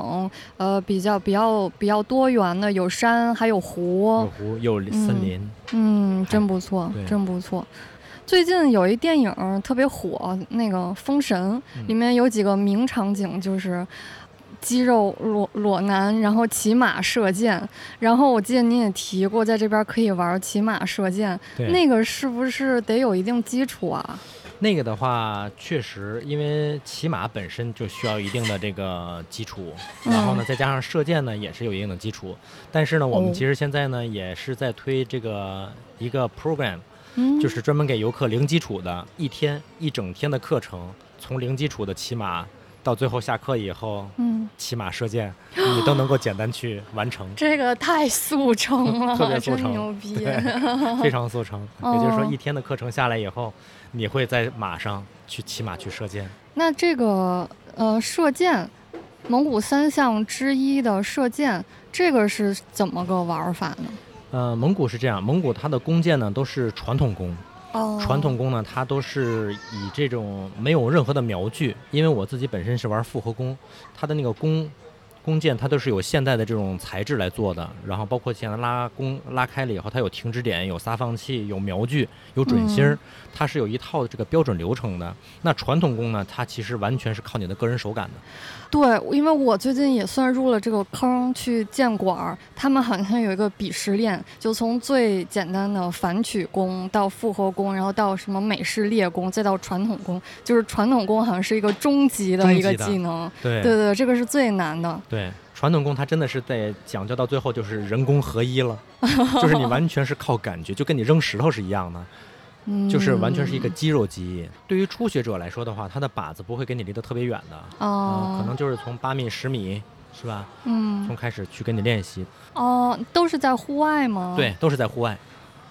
呃，比较比较比较多元的，有山还有湖，有湖有森林。嗯，真不错，真不错。最近有一电影特别火，那个《封神》里面有几个名场景，就是肌肉裸裸男，然后骑马射箭。然后我记得你也提过，在这边可以玩骑马射箭。那个是不是得有一定基础啊？那个的话，确实，因为骑马本身就需要一定的这个基础，然后呢，再加上射箭呢，也是有一定的基础。但是呢，我们其实现在呢，也是在推这个一个 program。就是专门给游客零基础的一天一整天的课程，从零基础的骑马到最后下课以后，嗯，骑马射箭，你都能够简单去完成。这个太速成了，特别速成，牛逼，非常速成。也就是说，一天的课程下来以后，你会在马上去骑马去射箭。那这个呃，射箭，蒙古三项之一的射箭，这个是怎么个玩法呢？呃，蒙古是这样，蒙古它的弓箭呢都是传统弓，传统弓呢它都是以这种没有任何的瞄具，因为我自己本身是玩复合弓，它的那个弓。弓箭它都是有现代的这种材质来做的，然后包括现在拉弓拉开了以后，它有停止点、有撒放器、有瞄具、有准心儿，它是有一套这个标准流程的。那传统弓呢，它其实完全是靠你的个人手感的。对，因为我最近也算入了这个坑去建馆，他们好像有一个鄙视链，就从最简单的反曲弓到复合弓，然后到什么美式列弓，再到传统弓，就是传统弓好像是一个终极的一个技能。对对对，这个是最难的。对，传统弓它真的是在讲究到最后就是人工合一了，就是你完全是靠感觉，就跟你扔石头是一样的，就是完全是一个肌肉记忆。对于初学者来说的话，他的靶子不会跟你离得特别远的，哦，可能就是从八米、十米，是吧？嗯，从开始去跟你练习。哦，都是在户外吗？对，都是在户外。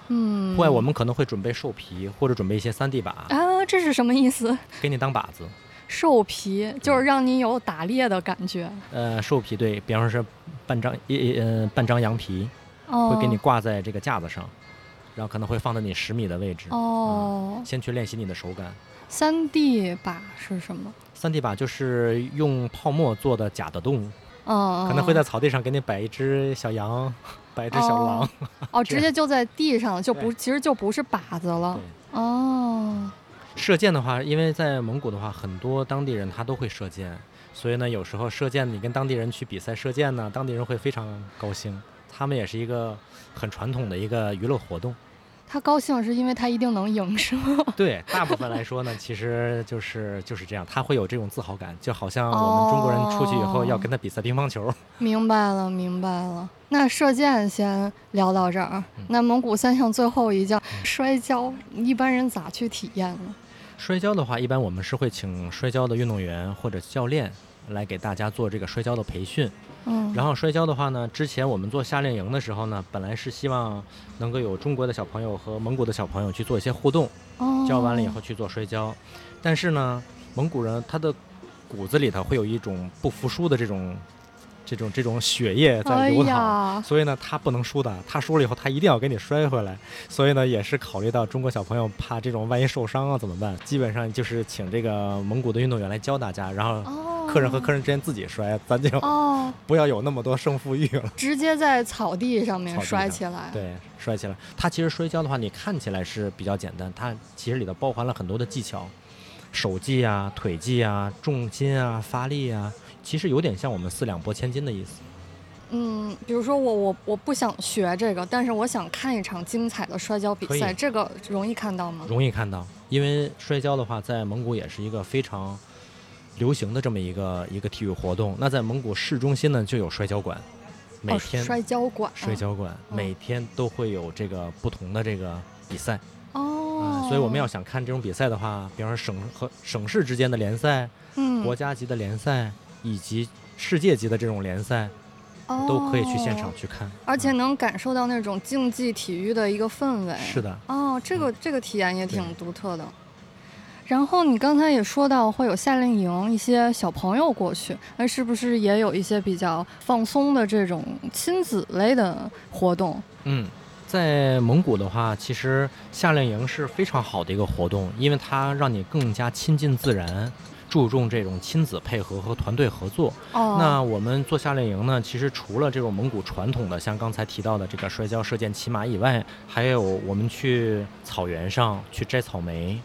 嗯，户外我们可能会准备兽皮，或者准备一些三 D 靶。啊，这是什么意思？给你当靶子。兽皮就是让你有打猎的感觉。呃，兽皮对比方说是半张一呃半张羊皮，会给你挂在这个架子上，然后可能会放在你十米的位置。哦。先去练习你的手感。三 D 靶是什么？三 D 靶就是用泡沫做的假的动物。哦。可能会在草地上给你摆一只小羊，摆一只小狼。哦，直接就在地上，就不其实就不是靶子了。哦。射箭的话，因为在蒙古的话，很多当地人他都会射箭，所以呢，有时候射箭你跟当地人去比赛射箭呢，当地人会非常高兴。他们也是一个很传统的一个娱乐活动。他高兴是因为他一定能赢，是吗？对，大部分来说呢，其实就是就是这样，他会有这种自豪感，就好像我们中国人出去以后要跟他比赛乒乓球。明白了，明白了。那射箭先聊到这儿，那蒙古三项最后一项摔跤，一般人咋去体验呢？摔跤的话，一般我们是会请摔跤的运动员或者教练来给大家做这个摔跤的培训。嗯，然后摔跤的话呢，之前我们做夏令营的时候呢，本来是希望能够有中国的小朋友和蒙古的小朋友去做一些互动。哦，教完了以后去做摔跤，但是呢，蒙古人他的骨子里头会有一种不服输的这种。这种这种血液在流淌，所以呢，他不能输的。他输了以后，他一定要给你摔回来。所以呢，也是考虑到中国小朋友怕这种万一受伤啊怎么办？基本上就是请这个蒙古的运动员来教大家，然后客人和客人之间自己摔，咱就 不要有那么多胜负欲了。直接在草地上面摔起来，对，摔起来。他其实摔跤的话，你看起来是比较简单，它其实里头包含了很多的技巧，手技啊、腿技啊、重心啊、发力啊。其实有点像我们四两拨千斤的意思。嗯，比如说我我我不想学这个，但是我想看一场精彩的摔跤比赛，这个容易看到吗？容易看到，因为摔跤的话，在蒙古也是一个非常流行的这么一个一个体育活动。那在蒙古市中心呢，就有摔跤馆，每天摔跤馆，摔跤馆每天都会有这个不同的这个比赛。哦，所以我们要想看这种比赛的话，比方说省和省市之间的联赛，嗯，国家级的联赛。以及世界级的这种联赛，都可以去现场去看，而且能感受到那种竞技体育的一个氛围。是的，哦，这个这个体验也挺独特的。然后你刚才也说到会有夏令营，一些小朋友过去，那是不是也有一些比较放松的这种亲子类的活动？嗯，在蒙古的话，其实夏令营是非常好的一个活动，因为它让你更加亲近自然。注重这种亲子配合和团队合作。哦，那我们做夏令营呢，其实除了这种蒙古传统的，像刚才提到的这个摔跤、射箭、骑马以外，还有我们去草原上去摘草莓，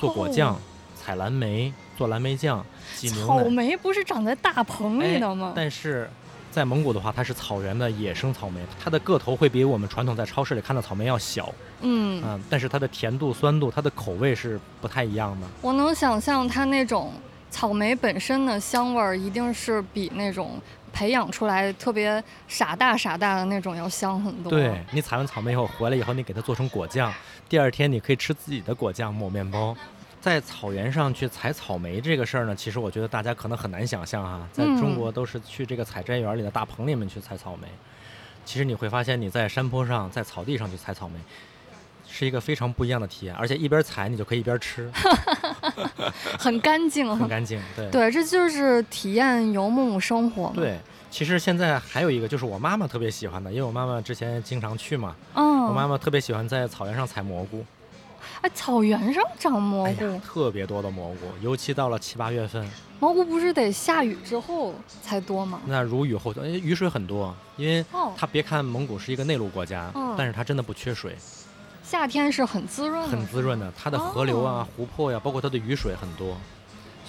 做果酱，采蓝莓，做蓝莓酱，挤牛奶。草莓不是长在大棚里的吗？但是。在蒙古的话，它是草原的野生草莓，它的个头会比我们传统在超市里看到草莓要小，嗯嗯，但是它的甜度、酸度，它的口味是不太一样的。我能想象它那种草莓本身的香味儿，一定是比那种培养出来特别傻大傻大的那种要香很多。对你采完草莓以后回来以后，你给它做成果酱，第二天你可以吃自己的果酱抹面包。在草原上去采草莓这个事儿呢，其实我觉得大家可能很难想象啊，在中国都是去这个采摘园里的大棚里面去采草莓，其实你会发现你在山坡上、在草地上去采草莓，是一个非常不一样的体验，而且一边采你就可以一边吃，很干净，很干净，对对，这就是体验游牧生活。对，其实现在还有一个就是我妈妈特别喜欢的，因为我妈妈之前经常去嘛，嗯，我妈妈特别喜欢在草原上采蘑菇。哎，草原上长蘑菇，特别多的蘑菇，尤其到了七八月份。蘑菇不是得下雨之后才多吗？那如雨后，哎，雨水很多，因为它别看蒙古是一个内陆国家，但是它真的不缺水。夏天是很滋润，很滋润的。它的河流啊、湖泊呀，包括它的雨水很多，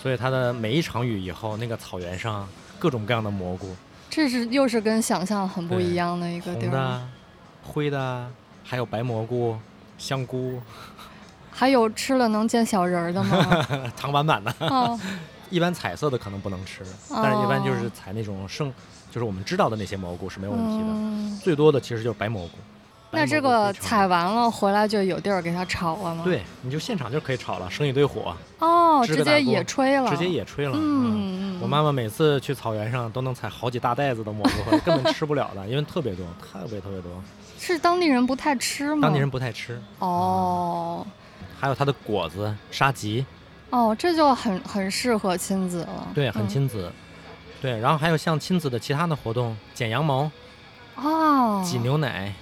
所以它的每一场雨以后，那个草原上各种各样的蘑菇。这是又是跟想象很不一样的一个地儿。红的、灰的，还有白蘑菇、香菇。还有吃了能见小人儿的吗？糖板板的。一般彩色的可能不能吃，但是一般就是采那种剩，就是我们知道的那些蘑菇是没有问题的。最多的其实就是白蘑菇。那这个采完了回来就有地儿给它炒了吗？对，你就现场就可以炒了，生一堆火。哦，直接野炊了。直接野炊了。嗯嗯。我妈妈每次去草原上都能采好几大袋子的蘑菇回来，根本吃不了的，因为特别多，特别特别多。是当地人不太吃吗？当地人不太吃。哦。还有它的果子沙棘，哦，这就很很适合亲子了。对，很亲子。对，然后还有像亲子的其他的活动，剪羊毛，哦，挤牛奶，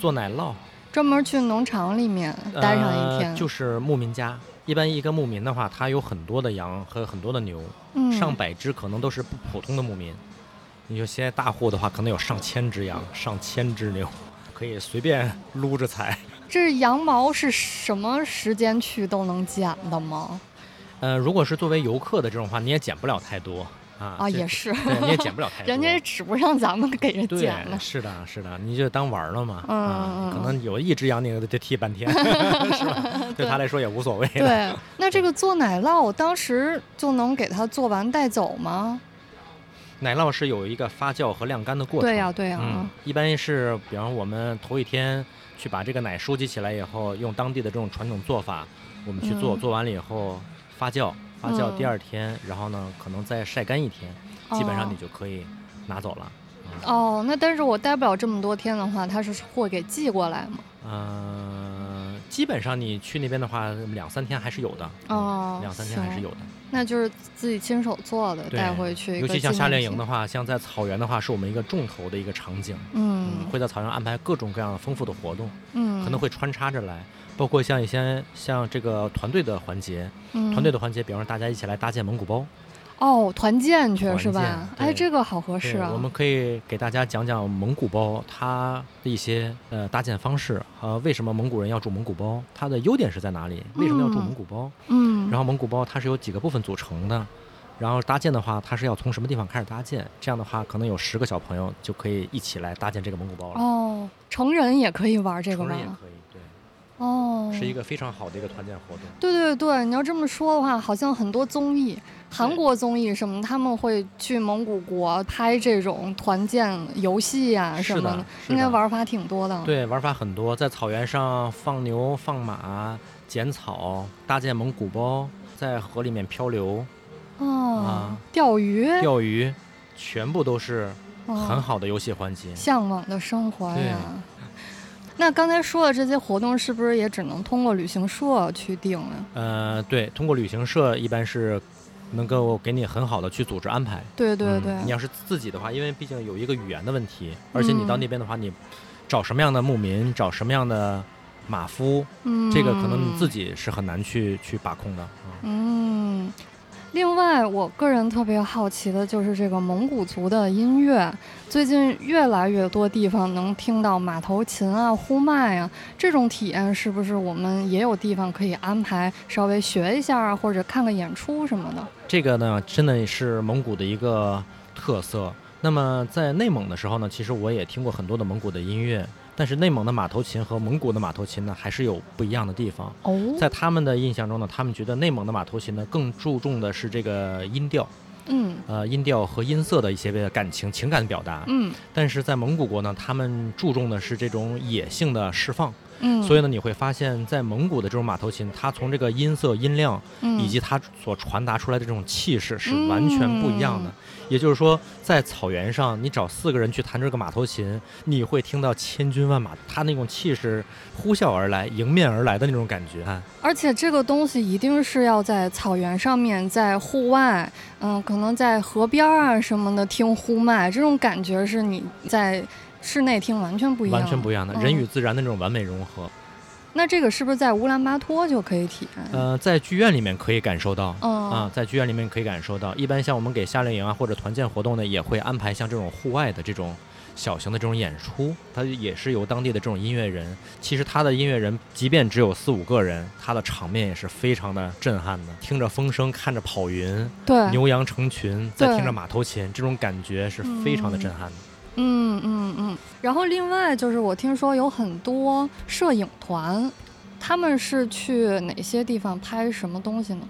做奶酪，专门去农场里面待上一天。就是牧民家，一般一个牧民的话，他有很多的羊和很多的牛，上百只，可能都是不普通的牧民。你就现在大户的话，可能有上千只羊，上千只牛，可以随便撸着采。这羊毛是什么时间去都能剪的吗？呃，如果是作为游客的这种话，你也剪不了太多啊。啊，也是，你也剪不了太多。人家指不上咱们给人剪了。是的，是的，你就当玩了嘛。嗯可能有一只羊，你得剃半天，是吧？对他来说也无所谓。对，那这个做奶酪，当时就能给他做完带走吗？奶酪是有一个发酵和晾干的过程。对呀，对呀。嗯，一般是，比方我们头一天。去把这个奶收集起来以后，用当地的这种传统做法，我们去做，做完了以后发酵，发酵第二天，然后呢，可能再晒干一天，基本上你就可以拿走了。哦，那但是我待不了这么多天的话，他是会给寄过来吗？嗯，基本上你去那边的话，两三天还是有的。哦，两三天还是有的。那就是自己亲手做的，带回去。尤其像夏令营的话，像在草原的话，是我们一个重头的一个场景。嗯，会在草原安排各种各样的丰富的活动。嗯，可能会穿插着来，包括像一些像这个团队的环节。嗯，团队的环节，比方说大家一起来搭建蒙古包。哦，团建去是吧？哎，这个好合适啊！我们可以给大家讲讲蒙古包它的一些呃搭建方式和为什么蒙古人要住蒙古包，它的优点是在哪里？为什么要住蒙古包？嗯，然后蒙古包它是由几个部分组成的，然后搭建的话，它是要从什么地方开始搭建？这样的话，可能有十个小朋友就可以一起来搭建这个蒙古包了。哦，成人也可以玩这个吗？成人也可以。哦，是一个非常好的一个团建活动。对对对，你要这么说的话，好像很多综艺，韩国综艺什么，他们会去蒙古国拍这种团建游戏呀什么的，应该玩法挺多的。对，玩法很多，在草原上放牛、放马、剪草、搭建蒙古包，在河里面漂流，啊，钓鱼，钓鱼，全部都是很好的游戏环节，向往的生活呀。那刚才说的这些活动，是不是也只能通过旅行社去定呢？呃，对，通过旅行社一般是能够给你很好的去组织安排。对对对。你要是自己的话，因为毕竟有一个语言的问题，而且你到那边的话，你找什么样的牧民，找什么样的马夫，这个可能你自己是很难去去把控的。嗯。另外，我个人特别好奇的就是这个蒙古族的音乐。最近越来越多地方能听到马头琴啊、呼麦啊，这种体验是不是我们也有地方可以安排稍微学一下啊，或者看个演出什么的？这个呢，真的是蒙古的一个特色。那么在内蒙的时候呢，其实我也听过很多的蒙古的音乐。但是内蒙的马头琴和蒙古的马头琴呢，还是有不一样的地方。哦，在他们的印象中呢，他们觉得内蒙的马头琴呢更注重的是这个音调，嗯，呃，音调和音色的一些感情、情感表达。嗯，但是在蒙古国呢，他们注重的是这种野性的释放。嗯，所以呢，你会发现在蒙古的这种马头琴，它从这个音色、音量，以及它所传达出来的这种气势是完全不一样的。也就是说，在草原上，你找四个人去弹这个马头琴，你会听到千军万马，它那种气势呼啸而来、迎面而来的那种感觉。而且这个东西一定是要在草原上面，在户外，嗯，可能在河边啊什么的听呼麦，这种感觉是你在。室内听完全不一样，完全不一样的人与自然的那种完美融合。那这个是不是在乌兰巴托就可以体验？呃，在剧院里面可以感受到，啊，在剧院里面可以感受到。一般像我们给夏令营啊或者团建活动呢，也会安排像这种户外的这种小型的这种演出，它也是由当地的这种音乐人。其实他的音乐人，即便只有四五个人，他的场面也是非常的震撼的。听着风声，看着跑云，对，牛羊成群，再听着马头琴，这种感觉是非常的震撼的。嗯嗯嗯嗯，然后另外就是我听说有很多摄影团，他们是去哪些地方拍什么东西呢？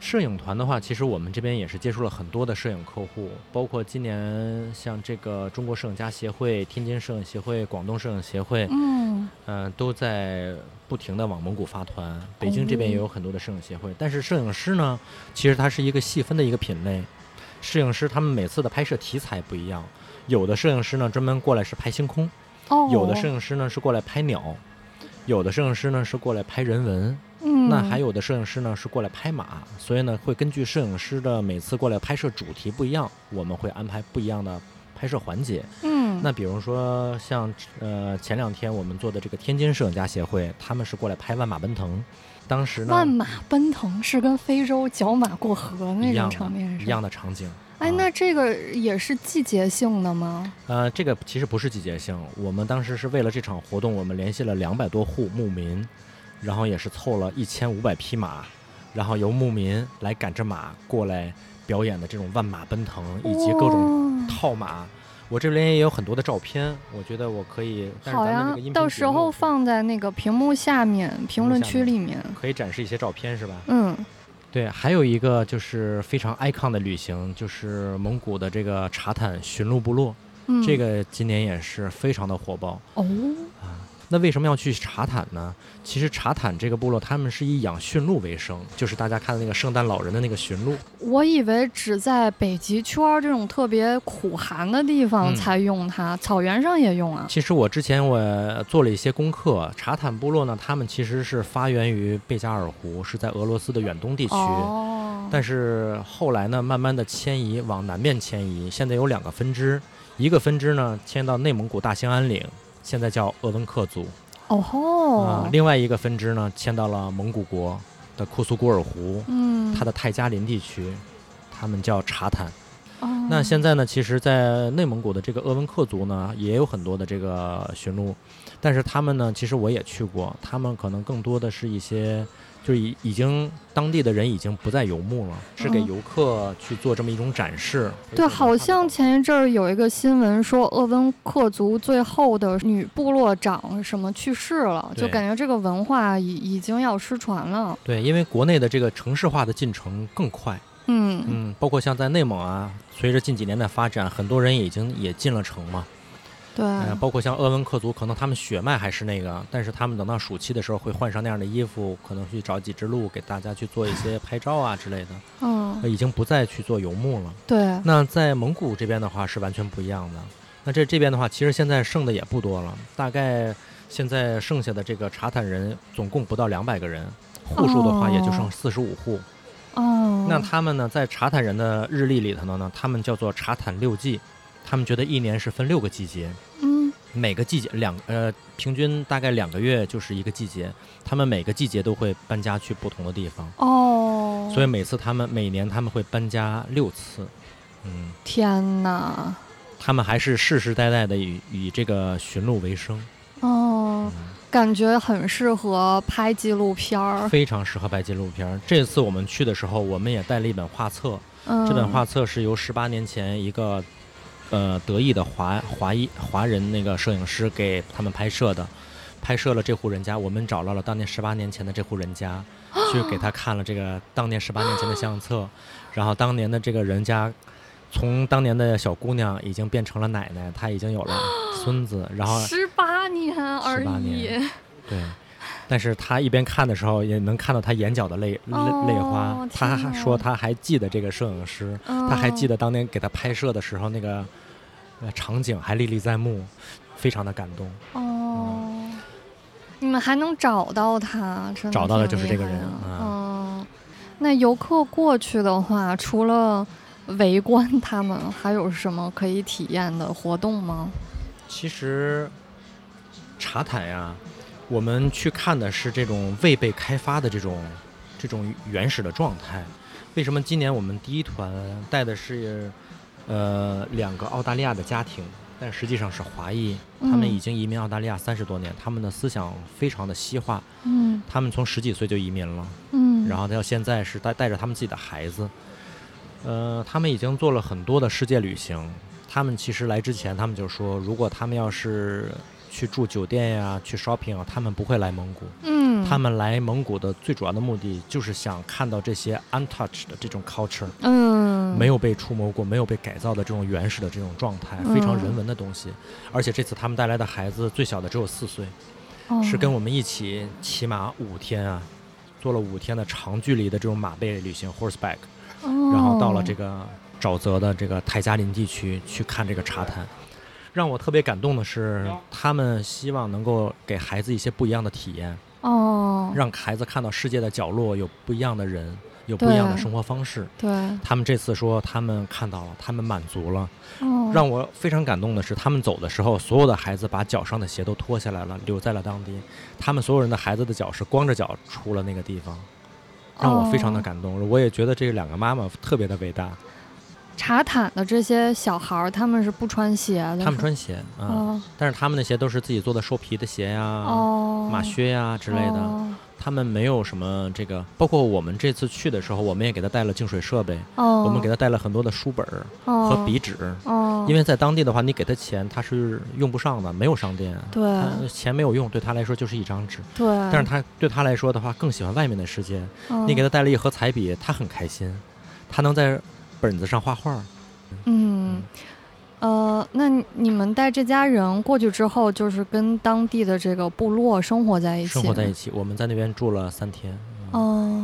摄影团的话，其实我们这边也是接触了很多的摄影客户，包括今年像这个中国摄影家协会、天津摄影协会、广东摄影协会，嗯，呃，都在不停的往蒙古发团。北京这边也有很多的摄影协会，但是摄影师呢，其实它是一个细分的一个品类，摄影师他们每次的拍摄题材不一样。有的摄影师呢，专门过来是拍星空；有的摄影师呢是过来拍鸟；有的摄影师呢是过来拍人文。嗯，那还有的摄影师呢是过来拍马，所以呢会根据摄影师的每次过来拍摄主题不一样，我们会安排不一样的拍摄环节。嗯，那比如说像呃前两天我们做的这个天津摄影家协会，他们是过来拍万马奔腾。当时呢，万马奔腾是跟非洲角马过河那种场面一样的场景。哎，那这个也是季节性的吗？呃，这个其实不是季节性。我们当时是为了这场活动，我们联系了两百多户牧民，然后也是凑了一千五百匹马，然后由牧民来赶着马过来表演的这种万马奔腾，以及各种套马。我这边也有很多的照片，我觉得我可以。好呀，到时候放在那个屏幕下面评论区里面，可以展示一些照片，是吧？嗯。对，还有一个就是非常 icon 的旅行，就是蒙古的这个茶坦驯鹿部落，这个今年也是非常的火爆哦。啊，那为什么要去查坦呢？其实查坦这个部落，他们是以养驯鹿为生，就是大家看的那个圣诞老人的那个驯鹿。我以为只在北极圈这种特别苦寒的地方才用它，草原上也用啊。其实我之前我做了一些功课，查坦部落呢，他们其实是发源于贝加尔湖，是在俄罗斯的远东地区。哦。但是后来呢，慢慢的迁移往南面迁移，现在有两个分支，一个分支呢迁到内蒙古大兴安岭，现在叫鄂温克族。哦吼！啊，另外一个分支呢，迁到了蒙古国的库苏古尔湖，嗯，它的泰加林地区，他们叫察坦。哦，那现在呢，其实，在内蒙古的这个鄂温克族呢，也有很多的这个驯鹿，但是他们呢，其实我也去过，他们可能更多的是一些。就已已经当地的人已经不再游牧了，是给游客去做这么一种展示。对，好像前一阵儿有一个新闻说，鄂温克族最后的女部落长什么去世了，就感觉这个文化已已经要失传了。对，因为国内的这个城市化的进程更快。嗯嗯，包括像在内蒙啊，随着近几年的发展，很多人已经也进了城嘛。对，包括像鄂温克族，可能他们血脉还是那个，但是他们等到暑期的时候会换上那样的衣服，可能去找几只鹿给大家去做一些拍照啊之类的。嗯，已经不再去做游牧了。对。那在蒙古这边的话是完全不一样的。那这这边的话，其实现在剩的也不多了，大概现在剩下的这个查坦人总共不到两百个人，户数的话也就剩四十五户。哦。那他们呢，在查坦人的日历里头呢，他们叫做查坦六季，他们觉得一年是分六个季节。嗯。每个季节两呃，平均大概两个月就是一个季节，他们每个季节都会搬家去不同的地方。哦。所以每次他们每年他们会搬家六次。嗯。天哪。他们还是世世代代的以以这个寻路为生，哦，感觉很适合拍纪录片儿，非常适合拍纪录片儿。这次我们去的时候，我们也带了一本画册，嗯这本画册是由十八年前一个呃德裔的华华裔华人那个摄影师给他们拍摄的，拍摄了这户人家。我们找到了当年十八年前的这户人家，去给他看了这个当年十八年前的相册，然后当年的这个人家。从当年的小姑娘已经变成了奶奶，她已经有了孙子，然后十八年而已，对。但是他一边看的时候，也能看到他眼角的泪泪泪花。她说他还记得这个摄影师，他还记得当年给他拍摄的时候那个场景还历历在目，非常的感动。哦，你们还能找到他？找到的就是这个人啊。那游客过去的话，除了围观他们还有什么可以体验的活动吗？其实茶台呀，我们去看的是这种未被开发的这种这种原始的状态。为什么今年我们第一团带的是呃两个澳大利亚的家庭，但实际上是华裔，他们已经移民澳大利亚三十多年，他们的思想非常的西化。嗯，他们从十几岁就移民了。嗯，然后到现在是带带着他们自己的孩子。呃，他们已经做了很多的世界旅行。他们其实来之前，他们就说，如果他们要是去住酒店呀、去 shopping 啊，他们不会来蒙古。嗯。他们来蒙古的最主要的目的，就是想看到这些 untouched 的这种 culture。嗯。没有被触摸过、没有被改造的这种原始的这种状态，非常人文的东西。而且这次他们带来的孩子最小的只有四岁，是跟我们一起骑马五天啊，做了五天的长距离的这种马背旅行 horseback。然后到了这个沼泽的这个泰加林地区去看这个茶滩，让我特别感动的是，他们希望能够给孩子一些不一样的体验，哦，让孩子看到世界的角落有不一样的人，有不一样的生活方式。对，他们这次说他们看到了，他们满足了。让我非常感动的是，他们走的时候，所有的孩子把脚上的鞋都脱下来了，留在了当地。他们所有人的孩子的脚是光着脚出了那个地方。让我非常的感动，我也觉得这两个妈妈特别的伟大。茶坦的这些小孩儿，他们是不穿鞋的。他们穿鞋啊，但是他们的鞋都是自己做的兽皮的鞋呀、马靴呀之类的。他们没有什么这个，包括我们这次去的时候，我们也给他带了净水设备。哦。我们给他带了很多的书本和笔纸。哦。因为在当地的话，你给他钱，他是用不上的，没有商店。对。钱没有用，对他来说就是一张纸。对。但是他对他来说的话，更喜欢外面的世界。你给他带了一盒彩笔，他很开心，他能在。本子上画画，嗯，呃，那你们带这家人过去之后，就是跟当地的这个部落生活在一起，生活在一起。我们在那边住了三天。哦，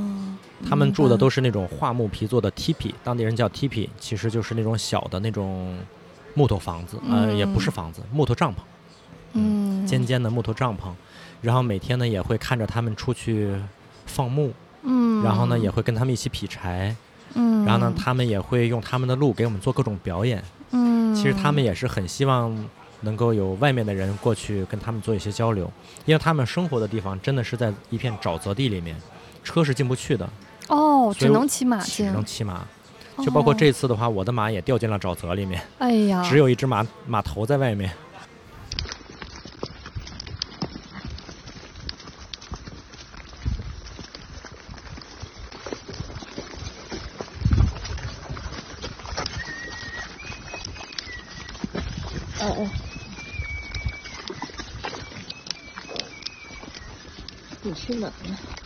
他们住的都是那种桦木皮做的 tipi，当地人叫 tipi，其实就是那种小的那种木头房子，呃，也不是房子，木头帐篷，嗯，尖尖的木头帐篷。然后每天呢，也会看着他们出去放牧，嗯，然后呢，也会跟他们一起劈柴。嗯，然后呢，他们也会用他们的路给我们做各种表演。嗯，其实他们也是很希望能够有外面的人过去跟他们做一些交流，因为他们生活的地方真的是在一片沼泽地里面，车是进不去的。哦，只能骑马进。只能骑马，就包括这次的话，我的马也掉进了沼泽里面。哎呀，只有一只马马头在外面。哎哎，你去哪了？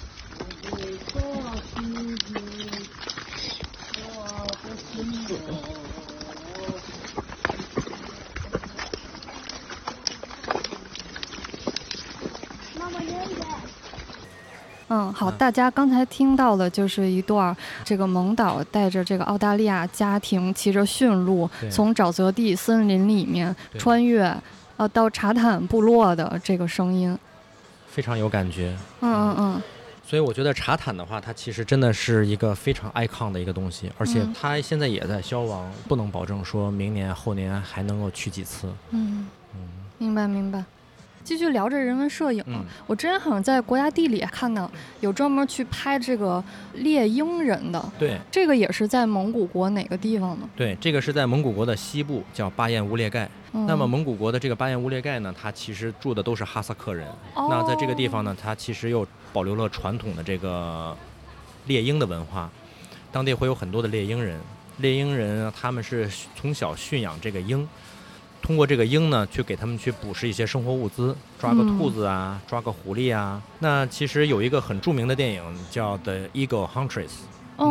嗯，好，大家刚才听到的就是一段这个蒙导带着这个澳大利亚家庭骑着驯鹿从沼泽地森林里面穿越，呃，到查坦部落的这个声音，非常有感觉。嗯嗯嗯。所以我觉得茶坦的话，它其实真的是一个非常 icon 的一个东西，而且它现在也在消亡，不能保证说明年后年还能够去几次。嗯嗯，明白明白。继续聊着人文摄影，我之前好像在国家地理看到有专门去拍这个猎鹰人的。对，这个也是在蒙古国哪个地方呢？对，这个是在蒙古国的西部，叫巴彦乌列盖。那么蒙古国的这个巴彦乌列盖呢，它其实住的都是哈萨克人。那在这个地方呢，它其实又保留了传统的这个猎鹰的文化，当地会有很多的猎鹰人。猎鹰人他们是从小驯养这个鹰。通过这个鹰呢，去给他们去捕食一些生活物资，抓个兔子啊，抓个狐狸啊。那其实有一个很著名的电影叫《The Eagle Huntress》，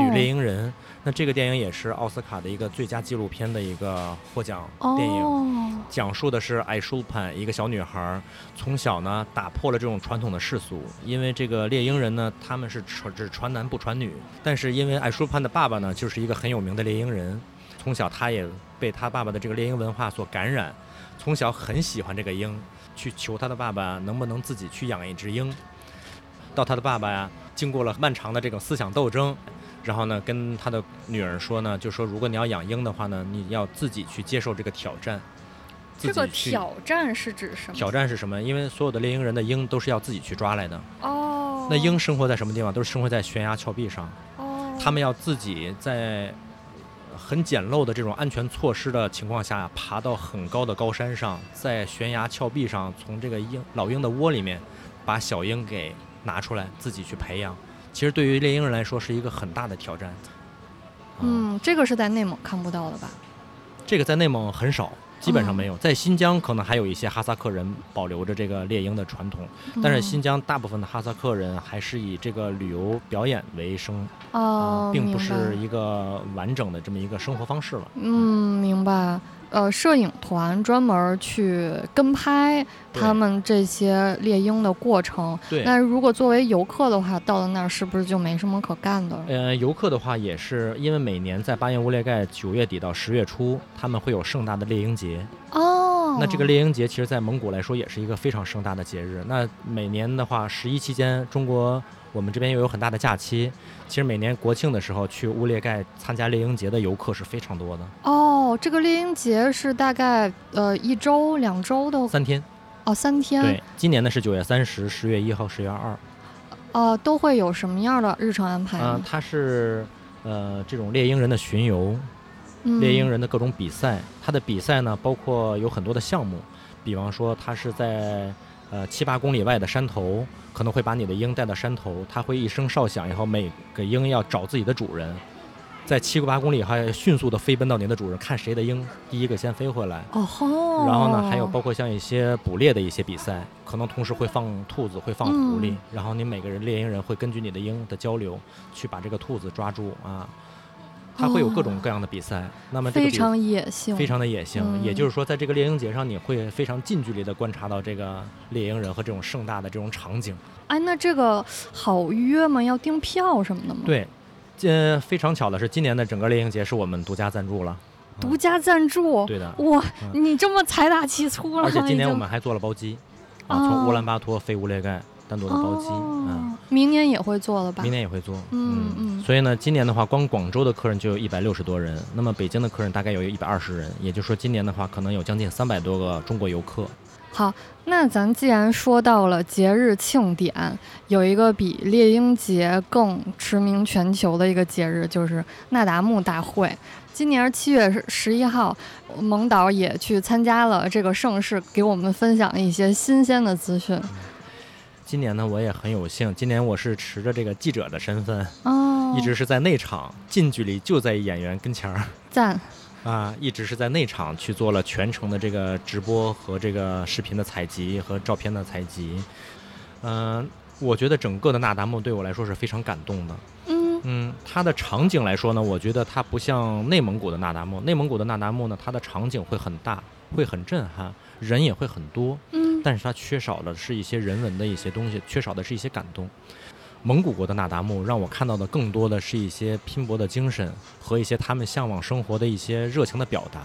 女猎鹰人。那这个电影也是奥斯卡的一个最佳纪录片的一个获奖电影，讲述的是艾舒潘一个小女孩，从小呢打破了这种传统的世俗，因为这个猎鹰人呢他们是传只传男不传女，但是因为艾舒潘的爸爸呢就是一个很有名的猎鹰人。从小，他也被他爸爸的这个猎鹰文化所感染，从小很喜欢这个鹰，去求他的爸爸能不能自己去养一只鹰。到他的爸爸呀，经过了漫长的这种思想斗争，然后呢，跟他的女儿说呢，就说如果你要养鹰的话呢，你要自己去接受这个挑战。这个挑战是指什么？挑战是什么？因为所有的猎鹰人的鹰都是要自己去抓来的。哦。那鹰生活在什么地方？都是生活在悬崖峭壁上。哦。他们要自己在。很简陋的这种安全措施的情况下，爬到很高的高山上，在悬崖峭壁上，从这个鹰老鹰的窝里面把小鹰给拿出来，自己去培养。其实对于猎鹰人来说是一个很大的挑战。嗯，这个是在内蒙看不到的吧？这个在内蒙很少。基本上没有，在新疆可能还有一些哈萨克人保留着这个猎鹰的传统，但是新疆大部分的哈萨克人还是以这个旅游表演为生，哦，并不是一个完整的这么一个生活方式了。嗯，明白。呃，摄影团专门去跟拍他们这些猎鹰的过程。对。那如果作为游客的话，到了那儿是不是就没什么可干的了？呃，游客的话也是，因为每年在巴彦乌列盖九月底到十月初，他们会有盛大的猎鹰节。哦。那这个猎鹰节其实，在蒙古来说也是一个非常盛大的节日。那每年的话，十一期间，中国。我们这边又有很大的假期，其实每年国庆的时候去乌列盖参加猎鹰节的游客是非常多的。哦，这个猎鹰节是大概呃一周、两周的？三天。哦，三天。对，今年呢是九月三十、十月一号、十月二。哦，都会有什么样的日程安排？嗯，它是呃这种猎鹰人的巡游，猎鹰人的各种比赛。它的比赛呢包括有很多的项目，比方说它是在。呃，七八公里外的山头，可能会把你的鹰带到山头，它会一声哨响，以后每个鹰要找自己的主人，在七八公里还迅速的飞奔到您的主人，看谁的鹰第一个先飞回来。哦吼！然后呢，还有包括像一些捕猎的一些比赛，可能同时会放兔子，会放狐狸，然后你每个人猎鹰人会根据你的鹰的交流，去把这个兔子抓住啊。它会有各种各样的比赛，那么非常野性，非常的野性。也就是说，在这个猎鹰节上，你会非常近距离的观察到这个猎鹰人和这种盛大的这种场景。哎，那这个好约吗？要订票什么的吗？对，呃，非常巧的是，今年的整个猎鹰节是我们独家赞助了。独家赞助？对的。哇，你这么财大气粗了！而且今年我们还做了包机，啊，从乌兰巴托飞乌列盖。单独的包机，嗯，明年也会做了吧？明年也会做，嗯嗯。所以呢，今年的话，光广州的客人就有一百六十多人，那么北京的客人大概有一百二十人，也就是说，今年的话，可能有将近三百多个中国游客。好，那咱既然说到了节日庆典，有一个比猎鹰节更驰名全球的一个节日，就是那达慕大会。今年七月十一号，蒙导也去参加了这个盛事，给我们分享一些新鲜的资讯。今年呢，我也很有幸。今年我是持着这个记者的身份，哦，一直是在内场，近距离就在演员跟前儿。赞，啊，一直是在内场去做了全程的这个直播和这个视频的采集和照片的采集。嗯，我觉得整个的那达慕对我来说是非常感动的。嗯嗯，它的场景来说呢，我觉得它不像内蒙古的那达慕。内蒙古的那达慕呢，它的场景会很大，会很震撼，人也会很多。嗯。嗯，但是它缺少的是一些人文的一些东西，缺少的是一些感动。蒙古国的那达慕让我看到的更多的是一些拼搏的精神和一些他们向往生活的一些热情的表达。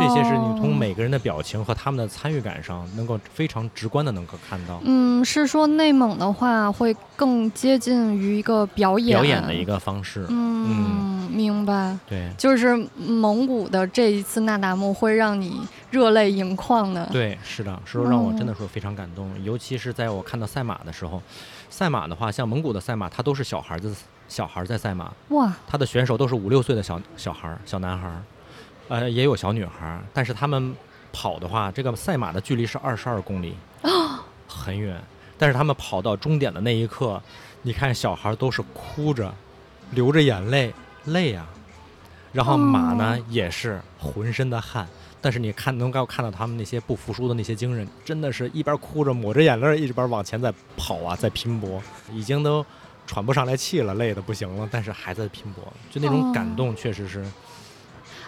这些是你从每个人的表情和他们的参与感上，能够非常直观的能够看到。嗯，是说内蒙的话会更接近于一个表演表演的一个方式。嗯，明白。对，就是蒙古的这一次那达慕会让你热泪盈眶的。对，是的，是让我真的说非常感动。尤其是在我看到赛马的时候，赛马的话，像蒙古的赛马，它都是小孩子，小孩在赛马。哇，他的选手都是五六岁的小小孩，小男孩。呃，也有小女孩，但是他们跑的话，这个赛马的距离是二十二公里，很远。但是他们跑到终点的那一刻，你看小孩都是哭着，流着眼泪，累啊。然后马呢也是浑身的汗，但是你看能够看到他们那些不服输的那些精神，真的是一边哭着抹着眼泪，一边往前在跑啊，在拼搏，已经都喘不上来气了，累的不行了，但是还在拼搏，就那种感动确实是。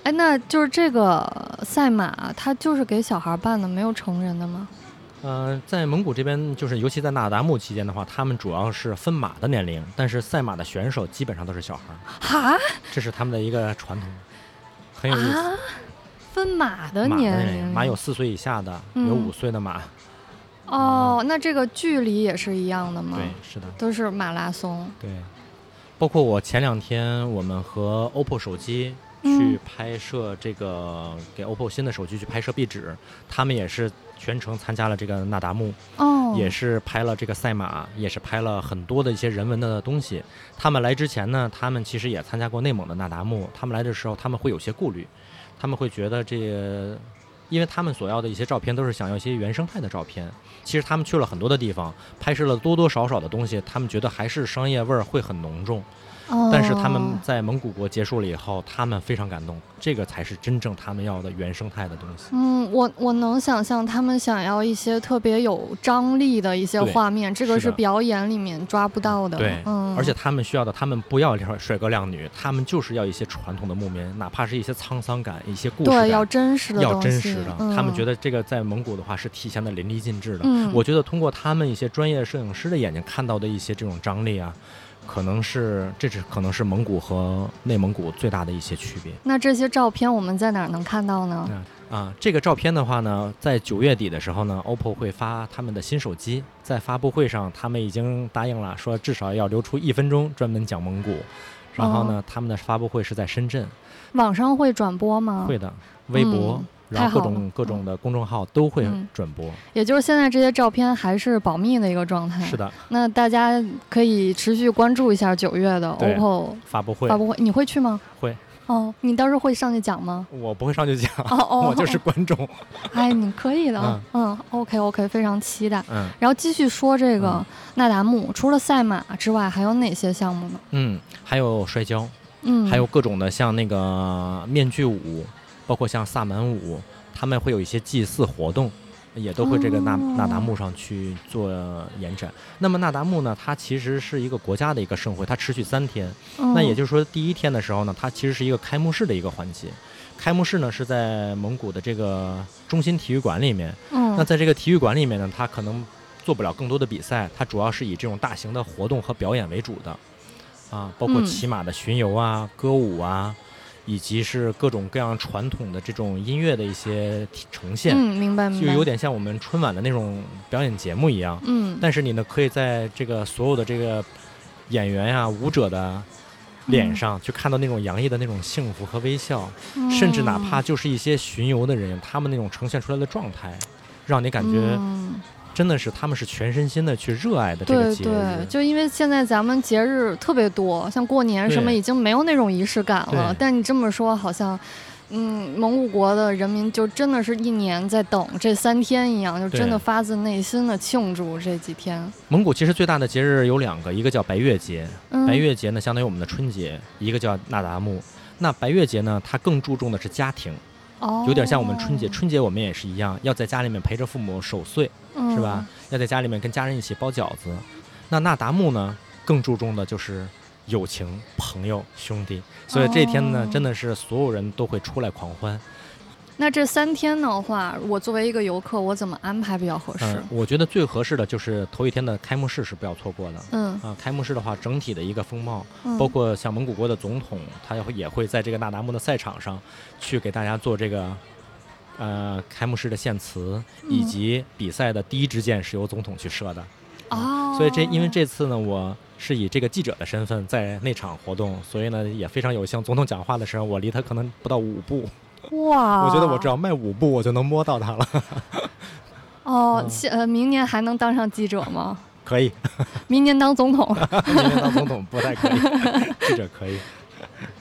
哎，那就是这个赛马，它就是给小孩办的，没有成人的吗？呃，在蒙古这边，就是尤其在那达慕期间的话，他们主要是分马的年龄，但是赛马的选手基本上都是小孩。哈，这是他们的一个传统，很有意思。分马的年龄，马有四岁以下的，有五岁的马。哦，那这个距离也是一样的吗？对，是的，都是马拉松。对，包括我前两天我们和 OPPO 手机。去拍摄这个给 OPPO 新的手机去拍摄壁纸，他们也是全程参加了这个那达慕，哦，也是拍了这个赛马，也是拍了很多的一些人文的东西。他们来之前呢，他们其实也参加过内蒙的那达慕，他们来的时候他们会有些顾虑，他们会觉得这，因为他们所要的一些照片都是想要一些原生态的照片。其实他们去了很多的地方，拍摄了多多少少的东西，他们觉得还是商业味儿会很浓重。但是他们在蒙古国结束了以后，他们非常感动，这个才是真正他们要的原生态的东西。嗯，我我能想象他们想要一些特别有张力的一些画面，这个是表演里面抓不到的。对，嗯，而且他们需要的，他们不要帅哥靓女，他们就是要一些传统的牧民，哪怕是一些沧桑感、一些故事对，要真实的，要真实的。他们觉得这个在蒙古的话是体现的淋漓尽致的。嗯，我觉得通过他们一些专业摄影师的眼睛看到的一些这种张力啊。可能是，这是可能是蒙古和内蒙古最大的一些区别。那这些照片我们在哪儿能看到呢？啊，这个照片的话呢，在九月底的时候呢，OPPO 会发他们的新手机，在发布会上，他们已经答应了，说至少要留出一分钟专门讲蒙古。然后呢，他们的发布会是在深圳。网上会转播吗？会的，微博。然后各种各种的公众号都会转播，也就是现在这些照片还是保密的一个状态。是的，那大家可以持续关注一下九月的 OPPO 发布会。发布会，你会去吗？会。哦，你到时候会上去讲吗？我不会上去讲，哦哦我就是观众。哎，你可以的，嗯，OK OK，非常期待。嗯，然后继续说这个那达慕，除了赛马之外，还有哪些项目呢？嗯，还有摔跤，嗯，还有各种的像那个面具舞。包括像萨满舞，他们会有一些祭祀活动，也都会这个那那达慕上去做延展。那么那达慕呢，它其实是一个国家的一个盛会，它持续三天。那也就是说，第一天的时候呢，它其实是一个开幕式的一个环节。开幕式呢是在蒙古的这个中心体育馆里面。那在这个体育馆里面呢，它可能做不了更多的比赛，它主要是以这种大型的活动和表演为主的。啊，包括骑马的巡游啊，歌舞啊。以及是各种各样传统的这种音乐的一些呈现，嗯，明白明白，就有点像我们春晚的那种表演节目一样，嗯，但是你呢，可以在这个所有的这个演员呀、舞者的脸上，去看到那种洋溢的那种幸福和微笑，甚至哪怕就是一些巡游的人，他们那种呈现出来的状态，让你感觉。真的是，他们是全身心的去热爱的这个节日。对对，就因为现在咱们节日特别多，像过年什么已经没有那种仪式感了。但你这么说，好像，嗯，蒙古国的人民就真的是一年在等这三天一样，就真的发自内心的庆祝这几天。蒙古其实最大的节日有两个，一个叫白月节，白月节呢相当于我们的春节；一个叫那达慕。那白月节呢，它更注重的是家庭。有点像我们春节，春节我们也是一样，要在家里面陪着父母守岁，是吧？要在家里面跟家人一起包饺子。那那达慕呢，更注重的就是友情、朋友、兄弟。所以这天呢，真的是所有人都会出来狂欢。那这三天的话，我作为一个游客，我怎么安排比较合适？嗯，我觉得最合适的就是头一天的开幕式是不要错过的。嗯啊，开幕式的话，整体的一个风貌，包括像蒙古国的总统，他也会也会在这个那达慕的赛场上去给大家做这个呃开幕式的献词，以及比赛的第一支箭是由总统去射的。哦，所以这因为这次呢，我是以这个记者的身份在那场活动，所以呢也非常有幸。总统讲话的时候，我离他可能不到五步。哇！我觉得我只要迈五步，我就能摸到他了。哦，呃，明年还能当上记者吗？可以。明年当总统？明年当总统不太可以，记者可以。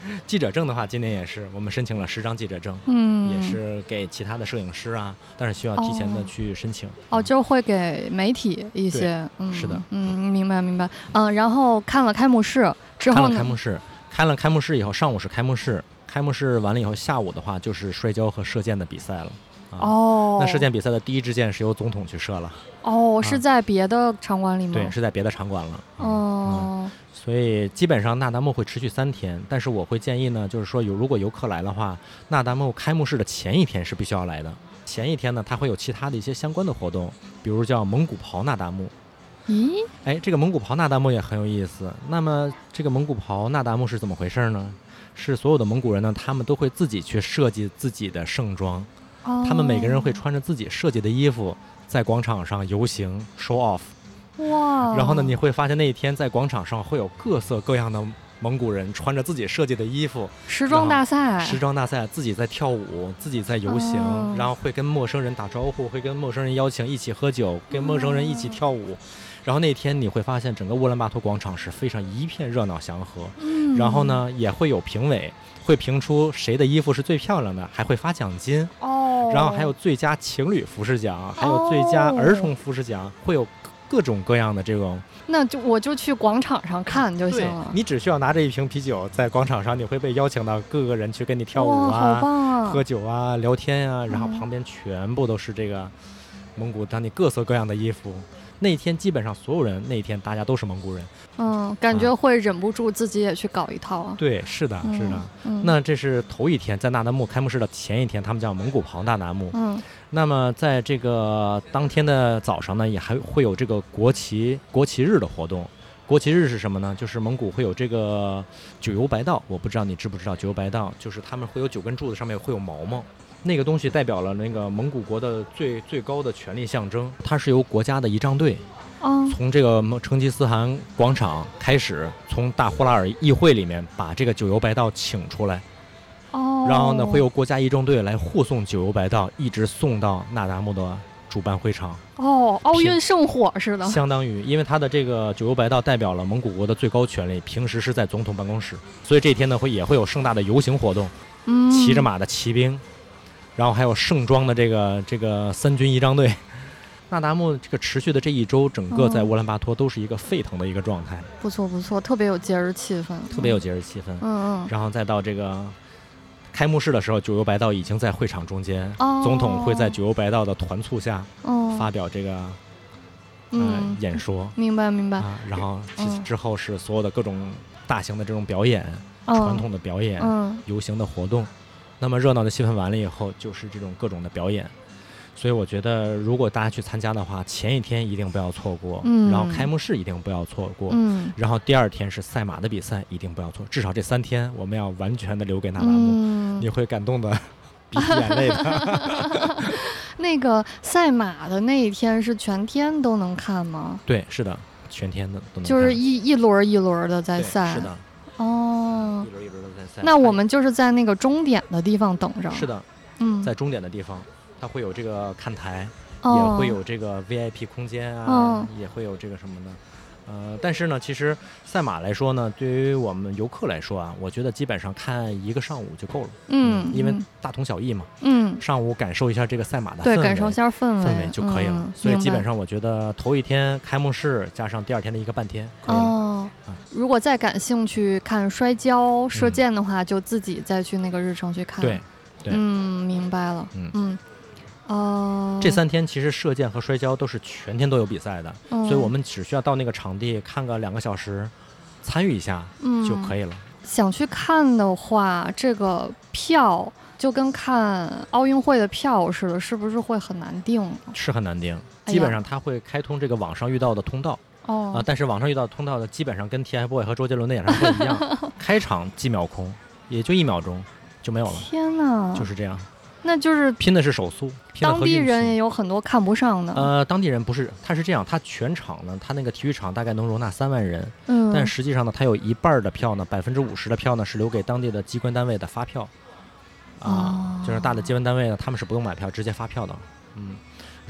记者证的话，今年也是我们申请了十张记者证，嗯，也是给其他的摄影师啊，但是需要提前的去申请。哦，就会给媒体一些，嗯，是的，嗯，明白明白，嗯，然后看了开幕式之后看了开幕式，开了开幕式以后，上午是开幕式，开幕式完了以后，下午的话就是摔跤和射箭的比赛了。哦，那射箭比赛的第一支箭是由总统去射了。哦，是在别的场馆里吗？对，是在别的场馆了。哦，所以基本上那达慕会持续三天，但是我会建议呢，就是说有如果游客来的话，那达慕开幕式的前一天是必须要来的。前一天呢，它会有其他的一些相关的活动，比如叫蒙古袍那达慕。咦？哎，这个蒙古袍那达慕也很有意思。那么这个蒙古袍那达慕是怎么回事呢？是所有的蒙古人呢，他们都会自己去设计自己的盛装。他们每个人会穿着自己设计的衣服，在广场上游行 show off。哇！然后呢，你会发现那一天在广场上会有各色各样的蒙古人穿着自己设计的衣服，时装大赛，时装大赛，自己在跳舞，自己在游行，然后会跟陌生人打招呼，会跟陌生人邀请一起喝酒，跟陌生人一起跳舞。然后那天你会发现整个乌兰巴托广场是非常一片热闹祥和。嗯。然后呢，也会有评委会评出谁的衣服是最漂亮的，还会发奖金。哦。然后还有最佳情侣服饰奖，还有最佳儿童服饰奖，会有各种各样的这种。那就我就去广场上看就行了。你只需要拿着一瓶啤酒，在广场上，你会被邀请到各个人去跟你跳舞啊，好棒啊，喝酒啊，聊天啊，然后旁边全部都是这个蒙古当地各色各样的衣服。那天基本上所有人，那天大家都是蒙古人。嗯，感觉会忍不住自己也去搞一套啊。对，是的，是的。那这是头一天，在纳达木开幕式的前一天，他们叫蒙古袍那达木。嗯。那么在这个当天的早上呢，也还会有这个国旗国旗日的活动。国旗日是什么呢？就是蒙古会有这个九游白道，我不知道你知不知道九游白道，就是他们会有九根柱子，上面会有毛毛。那个东西代表了那个蒙古国的最最高的权力象征，它是由国家的仪仗队，从这个成吉思汗广场开始，从大呼拉尔议会里面把这个九游白道请出来，哦，然后呢会有国家仪仗队来护送九游白道，一直送到那达慕的主办会场。哦，奥运圣火似的，相当于，因为他的这个九游白道代表了蒙古国的最高权力，平时是在总统办公室，所以这天呢会也会有盛大的游行活动，嗯，骑着马的骑兵。然后还有盛装的这个这个三军仪仗队，那达慕这个持续的这一周，整个在乌兰巴托都是一个沸腾的一个状态。不错不错，特别有节日气氛。特别有节日气氛。嗯嗯。然后再到这个开幕式的时候，九游白道已经在会场中间，总统会在九游白道的团簇下发表这个嗯。演说。明白明白。然后之后是所有的各种大型的这种表演，传统的表演，游行的活动。那么热闹的气氛完了以后，就是这种各种的表演，所以我觉得如果大家去参加的话，前一天一定不要错过，嗯，然后开幕式一定不要错过，嗯，然后第二天是赛马的比赛，一定不要错，至少这三天我们要完全的留给那达慕，你会感动的鼻涕眼泪的。那个赛马的那一天是全天都能看吗？对，是的，全天的都能，就是一一轮一轮的在赛，是的。哦，一轮一轮的在赛。那我们就是在那个终点的地方等着。是的，嗯，在终点的地方，它会有这个看台，也会有这个 VIP 空间啊，也会有这个什么的。呃，但是呢，其实赛马来说呢，对于我们游客来说啊，我觉得基本上看一个上午就够了。嗯，因为大同小异嘛。嗯，上午感受一下这个赛马的对，感受一下氛围氛围就可以了。所以基本上我觉得头一天开幕式加上第二天的一个半天可以了。哦，如果再感兴趣看摔跤、射箭的话，就自己再去那个日程去看。对，对，嗯，明白了。嗯嗯。哦，这三天其实射箭和摔跤都是全天都有比赛的，所以我们只需要到那个场地看个两个小时，参与一下就可以了。想去看的话，这个票就跟看奥运会的票似的，是不是会很难订？是很难订，基本上他会开通这个网上遇到的通道。哦啊，但是网上遇到通道的基本上跟 TFBOYS 和周杰伦的演唱会一样，开场几秒空，也就一秒钟就没有了。天哪，就是这样。那就是拼的是手速，当地人也有很多看不上的。呃，当地人不是，他是这样，他全场呢，他那个体育场大概能容纳三万人，嗯，但实际上呢，他有一半的票呢，百分之五十的票呢是留给当地的机关单位的发票，啊，就是大的机关单位呢，他们是不用买票，直接发票的，嗯，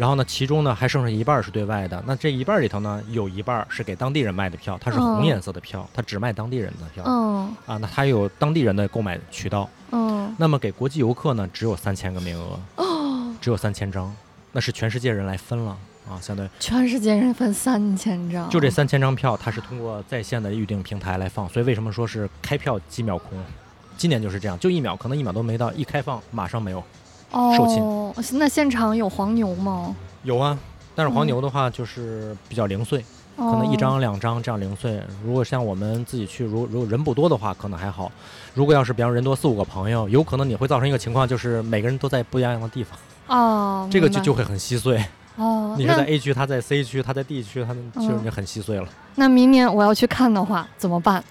然后呢，其中呢还剩下一半是对外的，那这一半里头呢，有一半是给当地人卖的票，它是红颜色的票，它只卖当地人的票，嗯，啊，那它有当地人的购买渠道。嗯，那么给国际游客呢，只有三千个名额，哦，只有三千张，那是全世界人来分了。啊，相当于全世界人分三千张，就这三千张票，它是通过在线的预订平台来放，所以为什么说是开票几秒空？今年就是这样，就一秒，可能一秒都没到，一开放马上没有，售罄。哦，那现场有黄牛吗？有啊，但是黄牛的话就是比较零碎。可能一张两张这样零碎。如果像我们自己去，如如果人不多的话，可能还好。如果要是比方人多四五个朋友，有可能你会造成一个情况，就是每个人都在不一样的地方。哦，这个就就会很稀碎。哦，你是在 A 区，他在 C 区，他在 D 区，他就是你很稀碎了。那明年我要去看的话怎么办？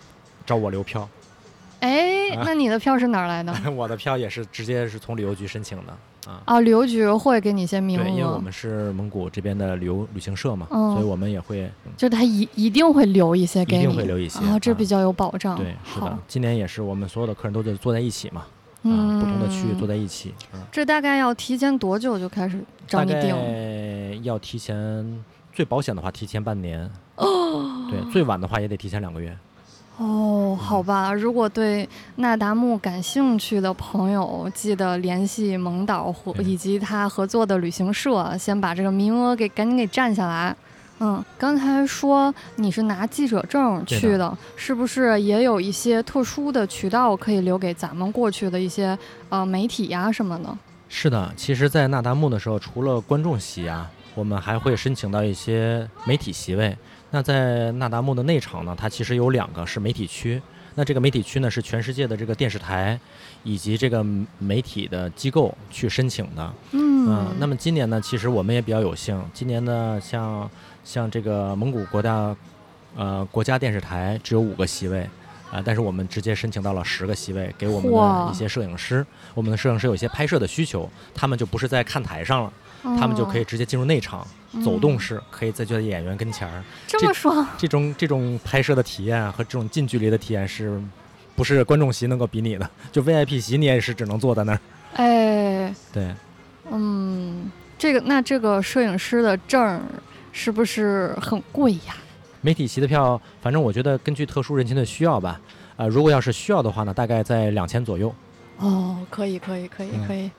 找我留票。哎，那你的票是哪儿来的？我的票也是直接是从旅游局申请的。啊啊！旅游局会给你一些名额，对，因为我们是蒙古这边的旅游旅行社嘛，所以我们也会，就他一一定会留一些给你，一定会留一些啊，这比较有保障。对，是的，今年也是我们所有的客人都在坐在一起嘛，啊，不同的区域坐在一起。这大概要提前多久就开始找你订？要提前，最保险的话提前半年，哦，对，最晚的话也得提前两个月。哦，好吧，如果对那达慕感兴趣的朋友，记得联系蒙导和以及他合作的旅行社，先把这个名额给赶紧给占下来。嗯，刚才说你是拿记者证去的，是不是也有一些特殊的渠道可以留给咱们过去的一些呃媒体呀什么的？是的，其实，在那达慕的时候，除了观众席啊，我们还会申请到一些媒体席位。那在那达慕的内场呢，它其实有两个是媒体区。那这个媒体区呢，是全世界的这个电视台以及这个媒体的机构去申请的。嗯，那么今年呢，其实我们也比较有幸。今年呢，像像这个蒙古国家呃国家电视台只有五个席位啊，但是我们直接申请到了十个席位，给我们的一些摄影师。我们的摄影师有一些拍摄的需求，他们就不是在看台上了，他们就可以直接进入内场。走动式可以在就在演员跟前儿，这么爽。这种这种拍摄的体验和这种近距离的体验是，不是观众席能够比拟的？就 VIP 席你也是只能坐在那儿。哎，对，嗯，这个那这个摄影师的证是不是很贵呀？媒体席的票，反正我觉得根据特殊人群的需要吧，呃，如果要是需要的话呢，大概在两千左右。哦，可以，可以，可以，可以。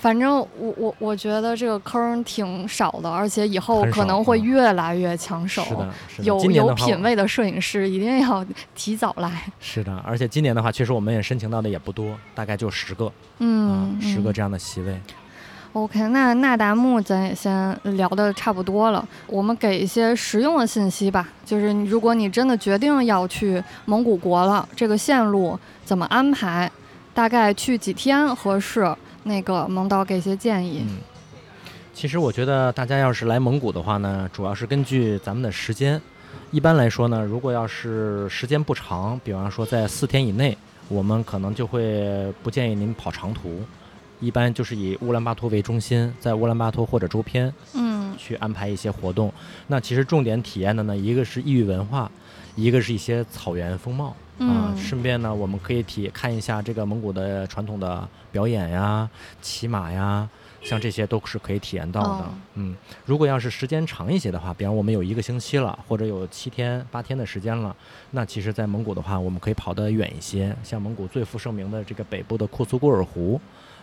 反正我我我觉得这个坑挺少的，而且以后可能会越来越抢手。是的，有有品位的摄影师一定要提早来。是的，而且今年的话，确实我们也申请到的也不多，大概就十个，嗯，十个这样的席位。OK，那那达慕咱也先聊的差不多了，我们给一些实用的信息吧。就是如果你真的决定要去蒙古国了，这个线路怎么安排？大概去几天合适？那个蒙导给些建议。嗯，其实我觉得大家要是来蒙古的话呢，主要是根据咱们的时间。一般来说呢，如果要是时间不长，比方说在四天以内，我们可能就会不建议您跑长途。一般就是以乌兰巴托为中心，在乌兰巴托或者周边，嗯，去安排一些活动。那其实重点体验的呢，一个是异域文化，一个是一些草原风貌。啊，顺便呢，我们可以体看一下这个蒙古的传统的表演呀、骑马呀，像这些都是可以体验到的。嗯，如果要是时间长一些的话，比方我们有一个星期了，或者有七天、八天的时间了，那其实，在蒙古的话，我们可以跑得远一些。像蒙古最负盛名的这个北部的库苏古尔湖，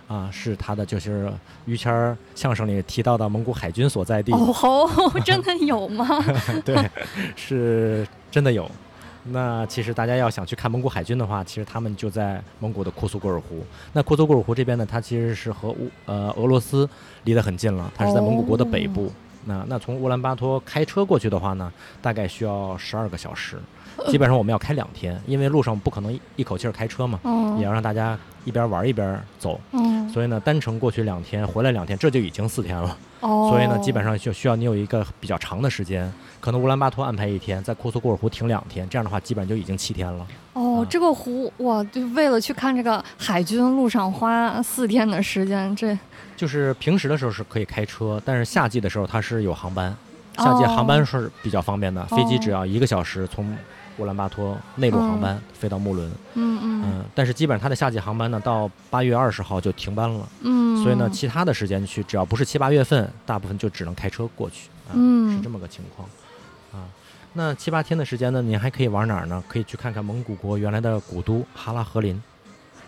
啊，是它的就是于谦相声里提到的蒙古海军所在地。哦吼，真的有吗？对，是真的有。那其实大家要想去看蒙古海军的话，其实他们就在蒙古的库苏古尔湖。那库苏古尔湖这边呢，它其实是和乌呃俄罗斯离得很近了，它是在蒙古国的北部。那那从乌兰巴托开车过去的话呢，大概需要十二个小时。基本上我们要开两天，因为路上不可能一口气儿开车嘛，也要让大家一边玩一边走。嗯，所以呢，单程过去两天，回来两天，这就已经四天了。哦，所以呢，基本上就需要你有一个比较长的时间，可能乌兰巴托安排一天，在库苏库尔湖停两天，这样的话，基本上就已经七天了。哦，这个湖哇，就为了去看这个海军路上花四天的时间，这就是平时的时候是可以开车，但是夏季的时候它是有航班，夏季航班是比较方便的，飞机只要一个小时从。乌兰巴托内陆航班飞到木伦，嗯嗯嗯，但是基本上它的夏季航班呢，到八月二十号就停班了，嗯，所以呢，其他的时间去，只要不是七八月份，大部分就只能开车过去，嗯，是这么个情况，啊，那七八天的时间呢，您还可以玩哪儿呢？可以去看看蒙古国原来的古都哈拉和林，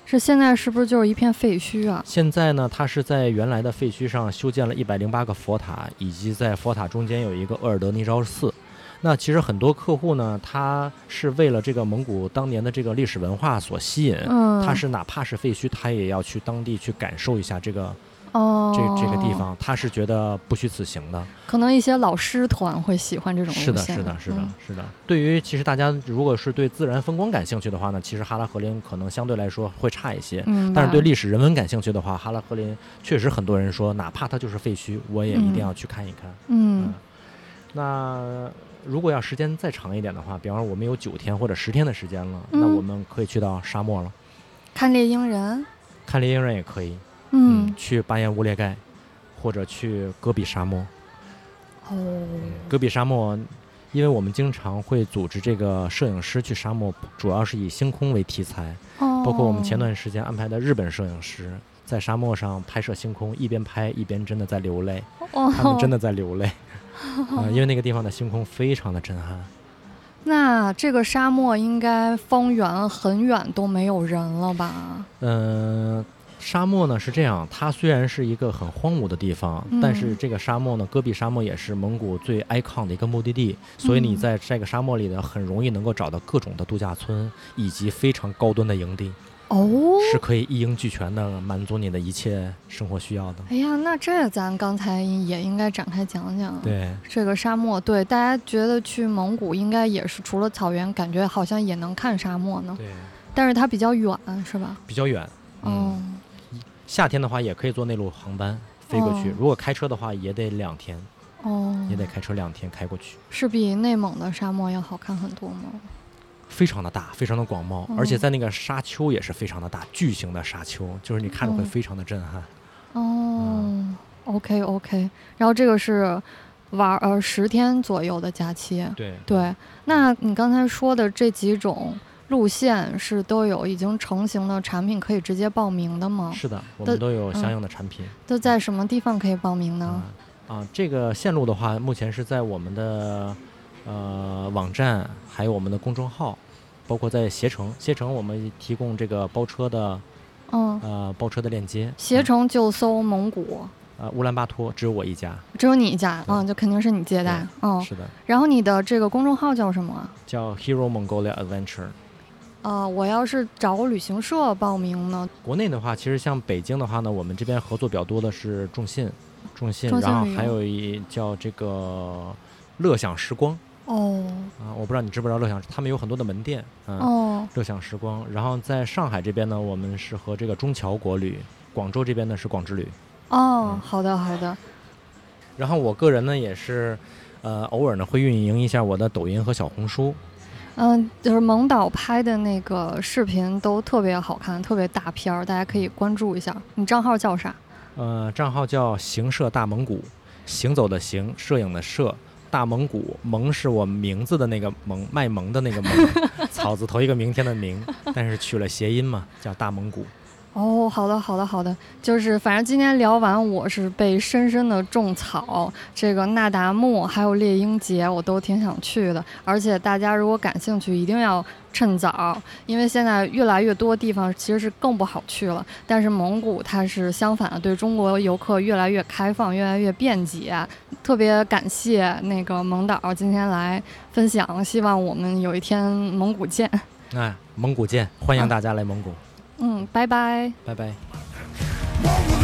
是现在是不是就是一片废墟啊？现在呢，它是在原来的废墟上修建了一百零八个佛塔，以及在佛塔中间有一个鄂尔德尼昭寺。那其实很多客户呢，他是为了这个蒙古当年的这个历史文化所吸引，他是哪怕是废墟，他也要去当地去感受一下这个，哦，这这个地方，他是觉得不虚此行的。可能一些老师团会喜欢这种是的，是的，是的，是的。对于其实大家如果是对自然风光感兴趣的话呢，其实哈拉和林可能相对来说会差一些。嗯。但是对历史人文感兴趣的话，哈拉和林确实很多人说，哪怕它就是废墟，我也一定要去看一看。嗯。那。如果要时间再长一点的话，比方说我们有九天或者十天的时间了，那我们可以去到沙漠了，看猎鹰人，看猎鹰人也可以，嗯，去巴彦乌列盖，或者去戈壁沙漠。哦，戈壁沙漠，因为我们经常会组织这个摄影师去沙漠，主要是以星空为题材，哦，包括我们前段时间安排的日本摄影师在沙漠上拍摄星空，一边拍一边真的在流泪，他们真的在流泪。啊，因为那个地方的星空非常的震撼。那这个沙漠应该方圆很远都没有人了吧？嗯，沙漠呢是这样，它虽然是一个很荒芜的地方，但是这个沙漠呢，戈壁沙漠也是蒙古最 icon 的一个目的地，所以你在这个沙漠里呢，很容易能够找到各种的度假村以及非常高端的营地。哦，是可以一应俱全的满足你的一切生活需要的。哎呀，那这咱刚才也应该展开讲讲。对，这个沙漠，对大家觉得去蒙古应该也是除了草原，感觉好像也能看沙漠呢。对，但是它比较远，是吧？比较远。哦。夏天的话也可以坐内陆航班飞过去，如果开车的话也得两天。哦。也得开车两天开过去。是比内蒙的沙漠要好看很多吗？非常的大，非常的广袤，而且在那个沙丘也是非常的大，巨型的沙丘，就是你看着会非常的震撼。哦，OK OK，然后这个是玩呃十天左右的假期。对对，那你刚才说的这几种路线是都有已经成型的产品可以直接报名的吗？是的，我们都有相应的产品。都在什么地方可以报名呢？啊，这个线路的话，目前是在我们的。呃，网站还有我们的公众号，包括在携程，携程我们提供这个包车的，嗯，呃，包车的链接。携程就搜蒙古，呃，乌兰巴托只有我一家，只有你一家，嗯，就肯定是你接待，嗯，是的。然后你的这个公众号叫什么？叫 Hero Mongolia Adventure。啊，我要是找旅行社报名呢？国内的话，其实像北京的话呢，我们这边合作比较多的是众信，众信，然后还有一叫这个乐享时光。哦啊，我不知道你知不知道乐享，他们有很多的门店。哦，乐享时光。然后在上海这边呢，我们是和这个中侨国旅；广州这边呢是广之旅。哦，好的好的。然后我个人呢也是，呃，偶尔呢会运营一下我的抖音和小红书。嗯，就是蒙导拍的那个视频都特别好看，特别大片儿，大家可以关注一下。你账号叫啥？呃，账号叫行摄大蒙古，行走的行，摄影的摄。大蒙古蒙是我名字的那个蒙，卖萌的那个蒙，草字头一个明天的明，但是取了谐音嘛，叫大蒙古。哦，好的，好的，好的，就是反正今天聊完，我是被深深的种草。这个那达慕还有猎鹰节，我都挺想去的。而且大家如果感兴趣，一定要趁早，因为现在越来越多地方其实是更不好去了。但是蒙古它是相反的，对中国游客越来越开放，越来越便捷。特别感谢那个蒙导今天来分享，希望我们有一天蒙古见。哎，蒙古见，欢迎大家来蒙古。嗯，拜拜，拜拜。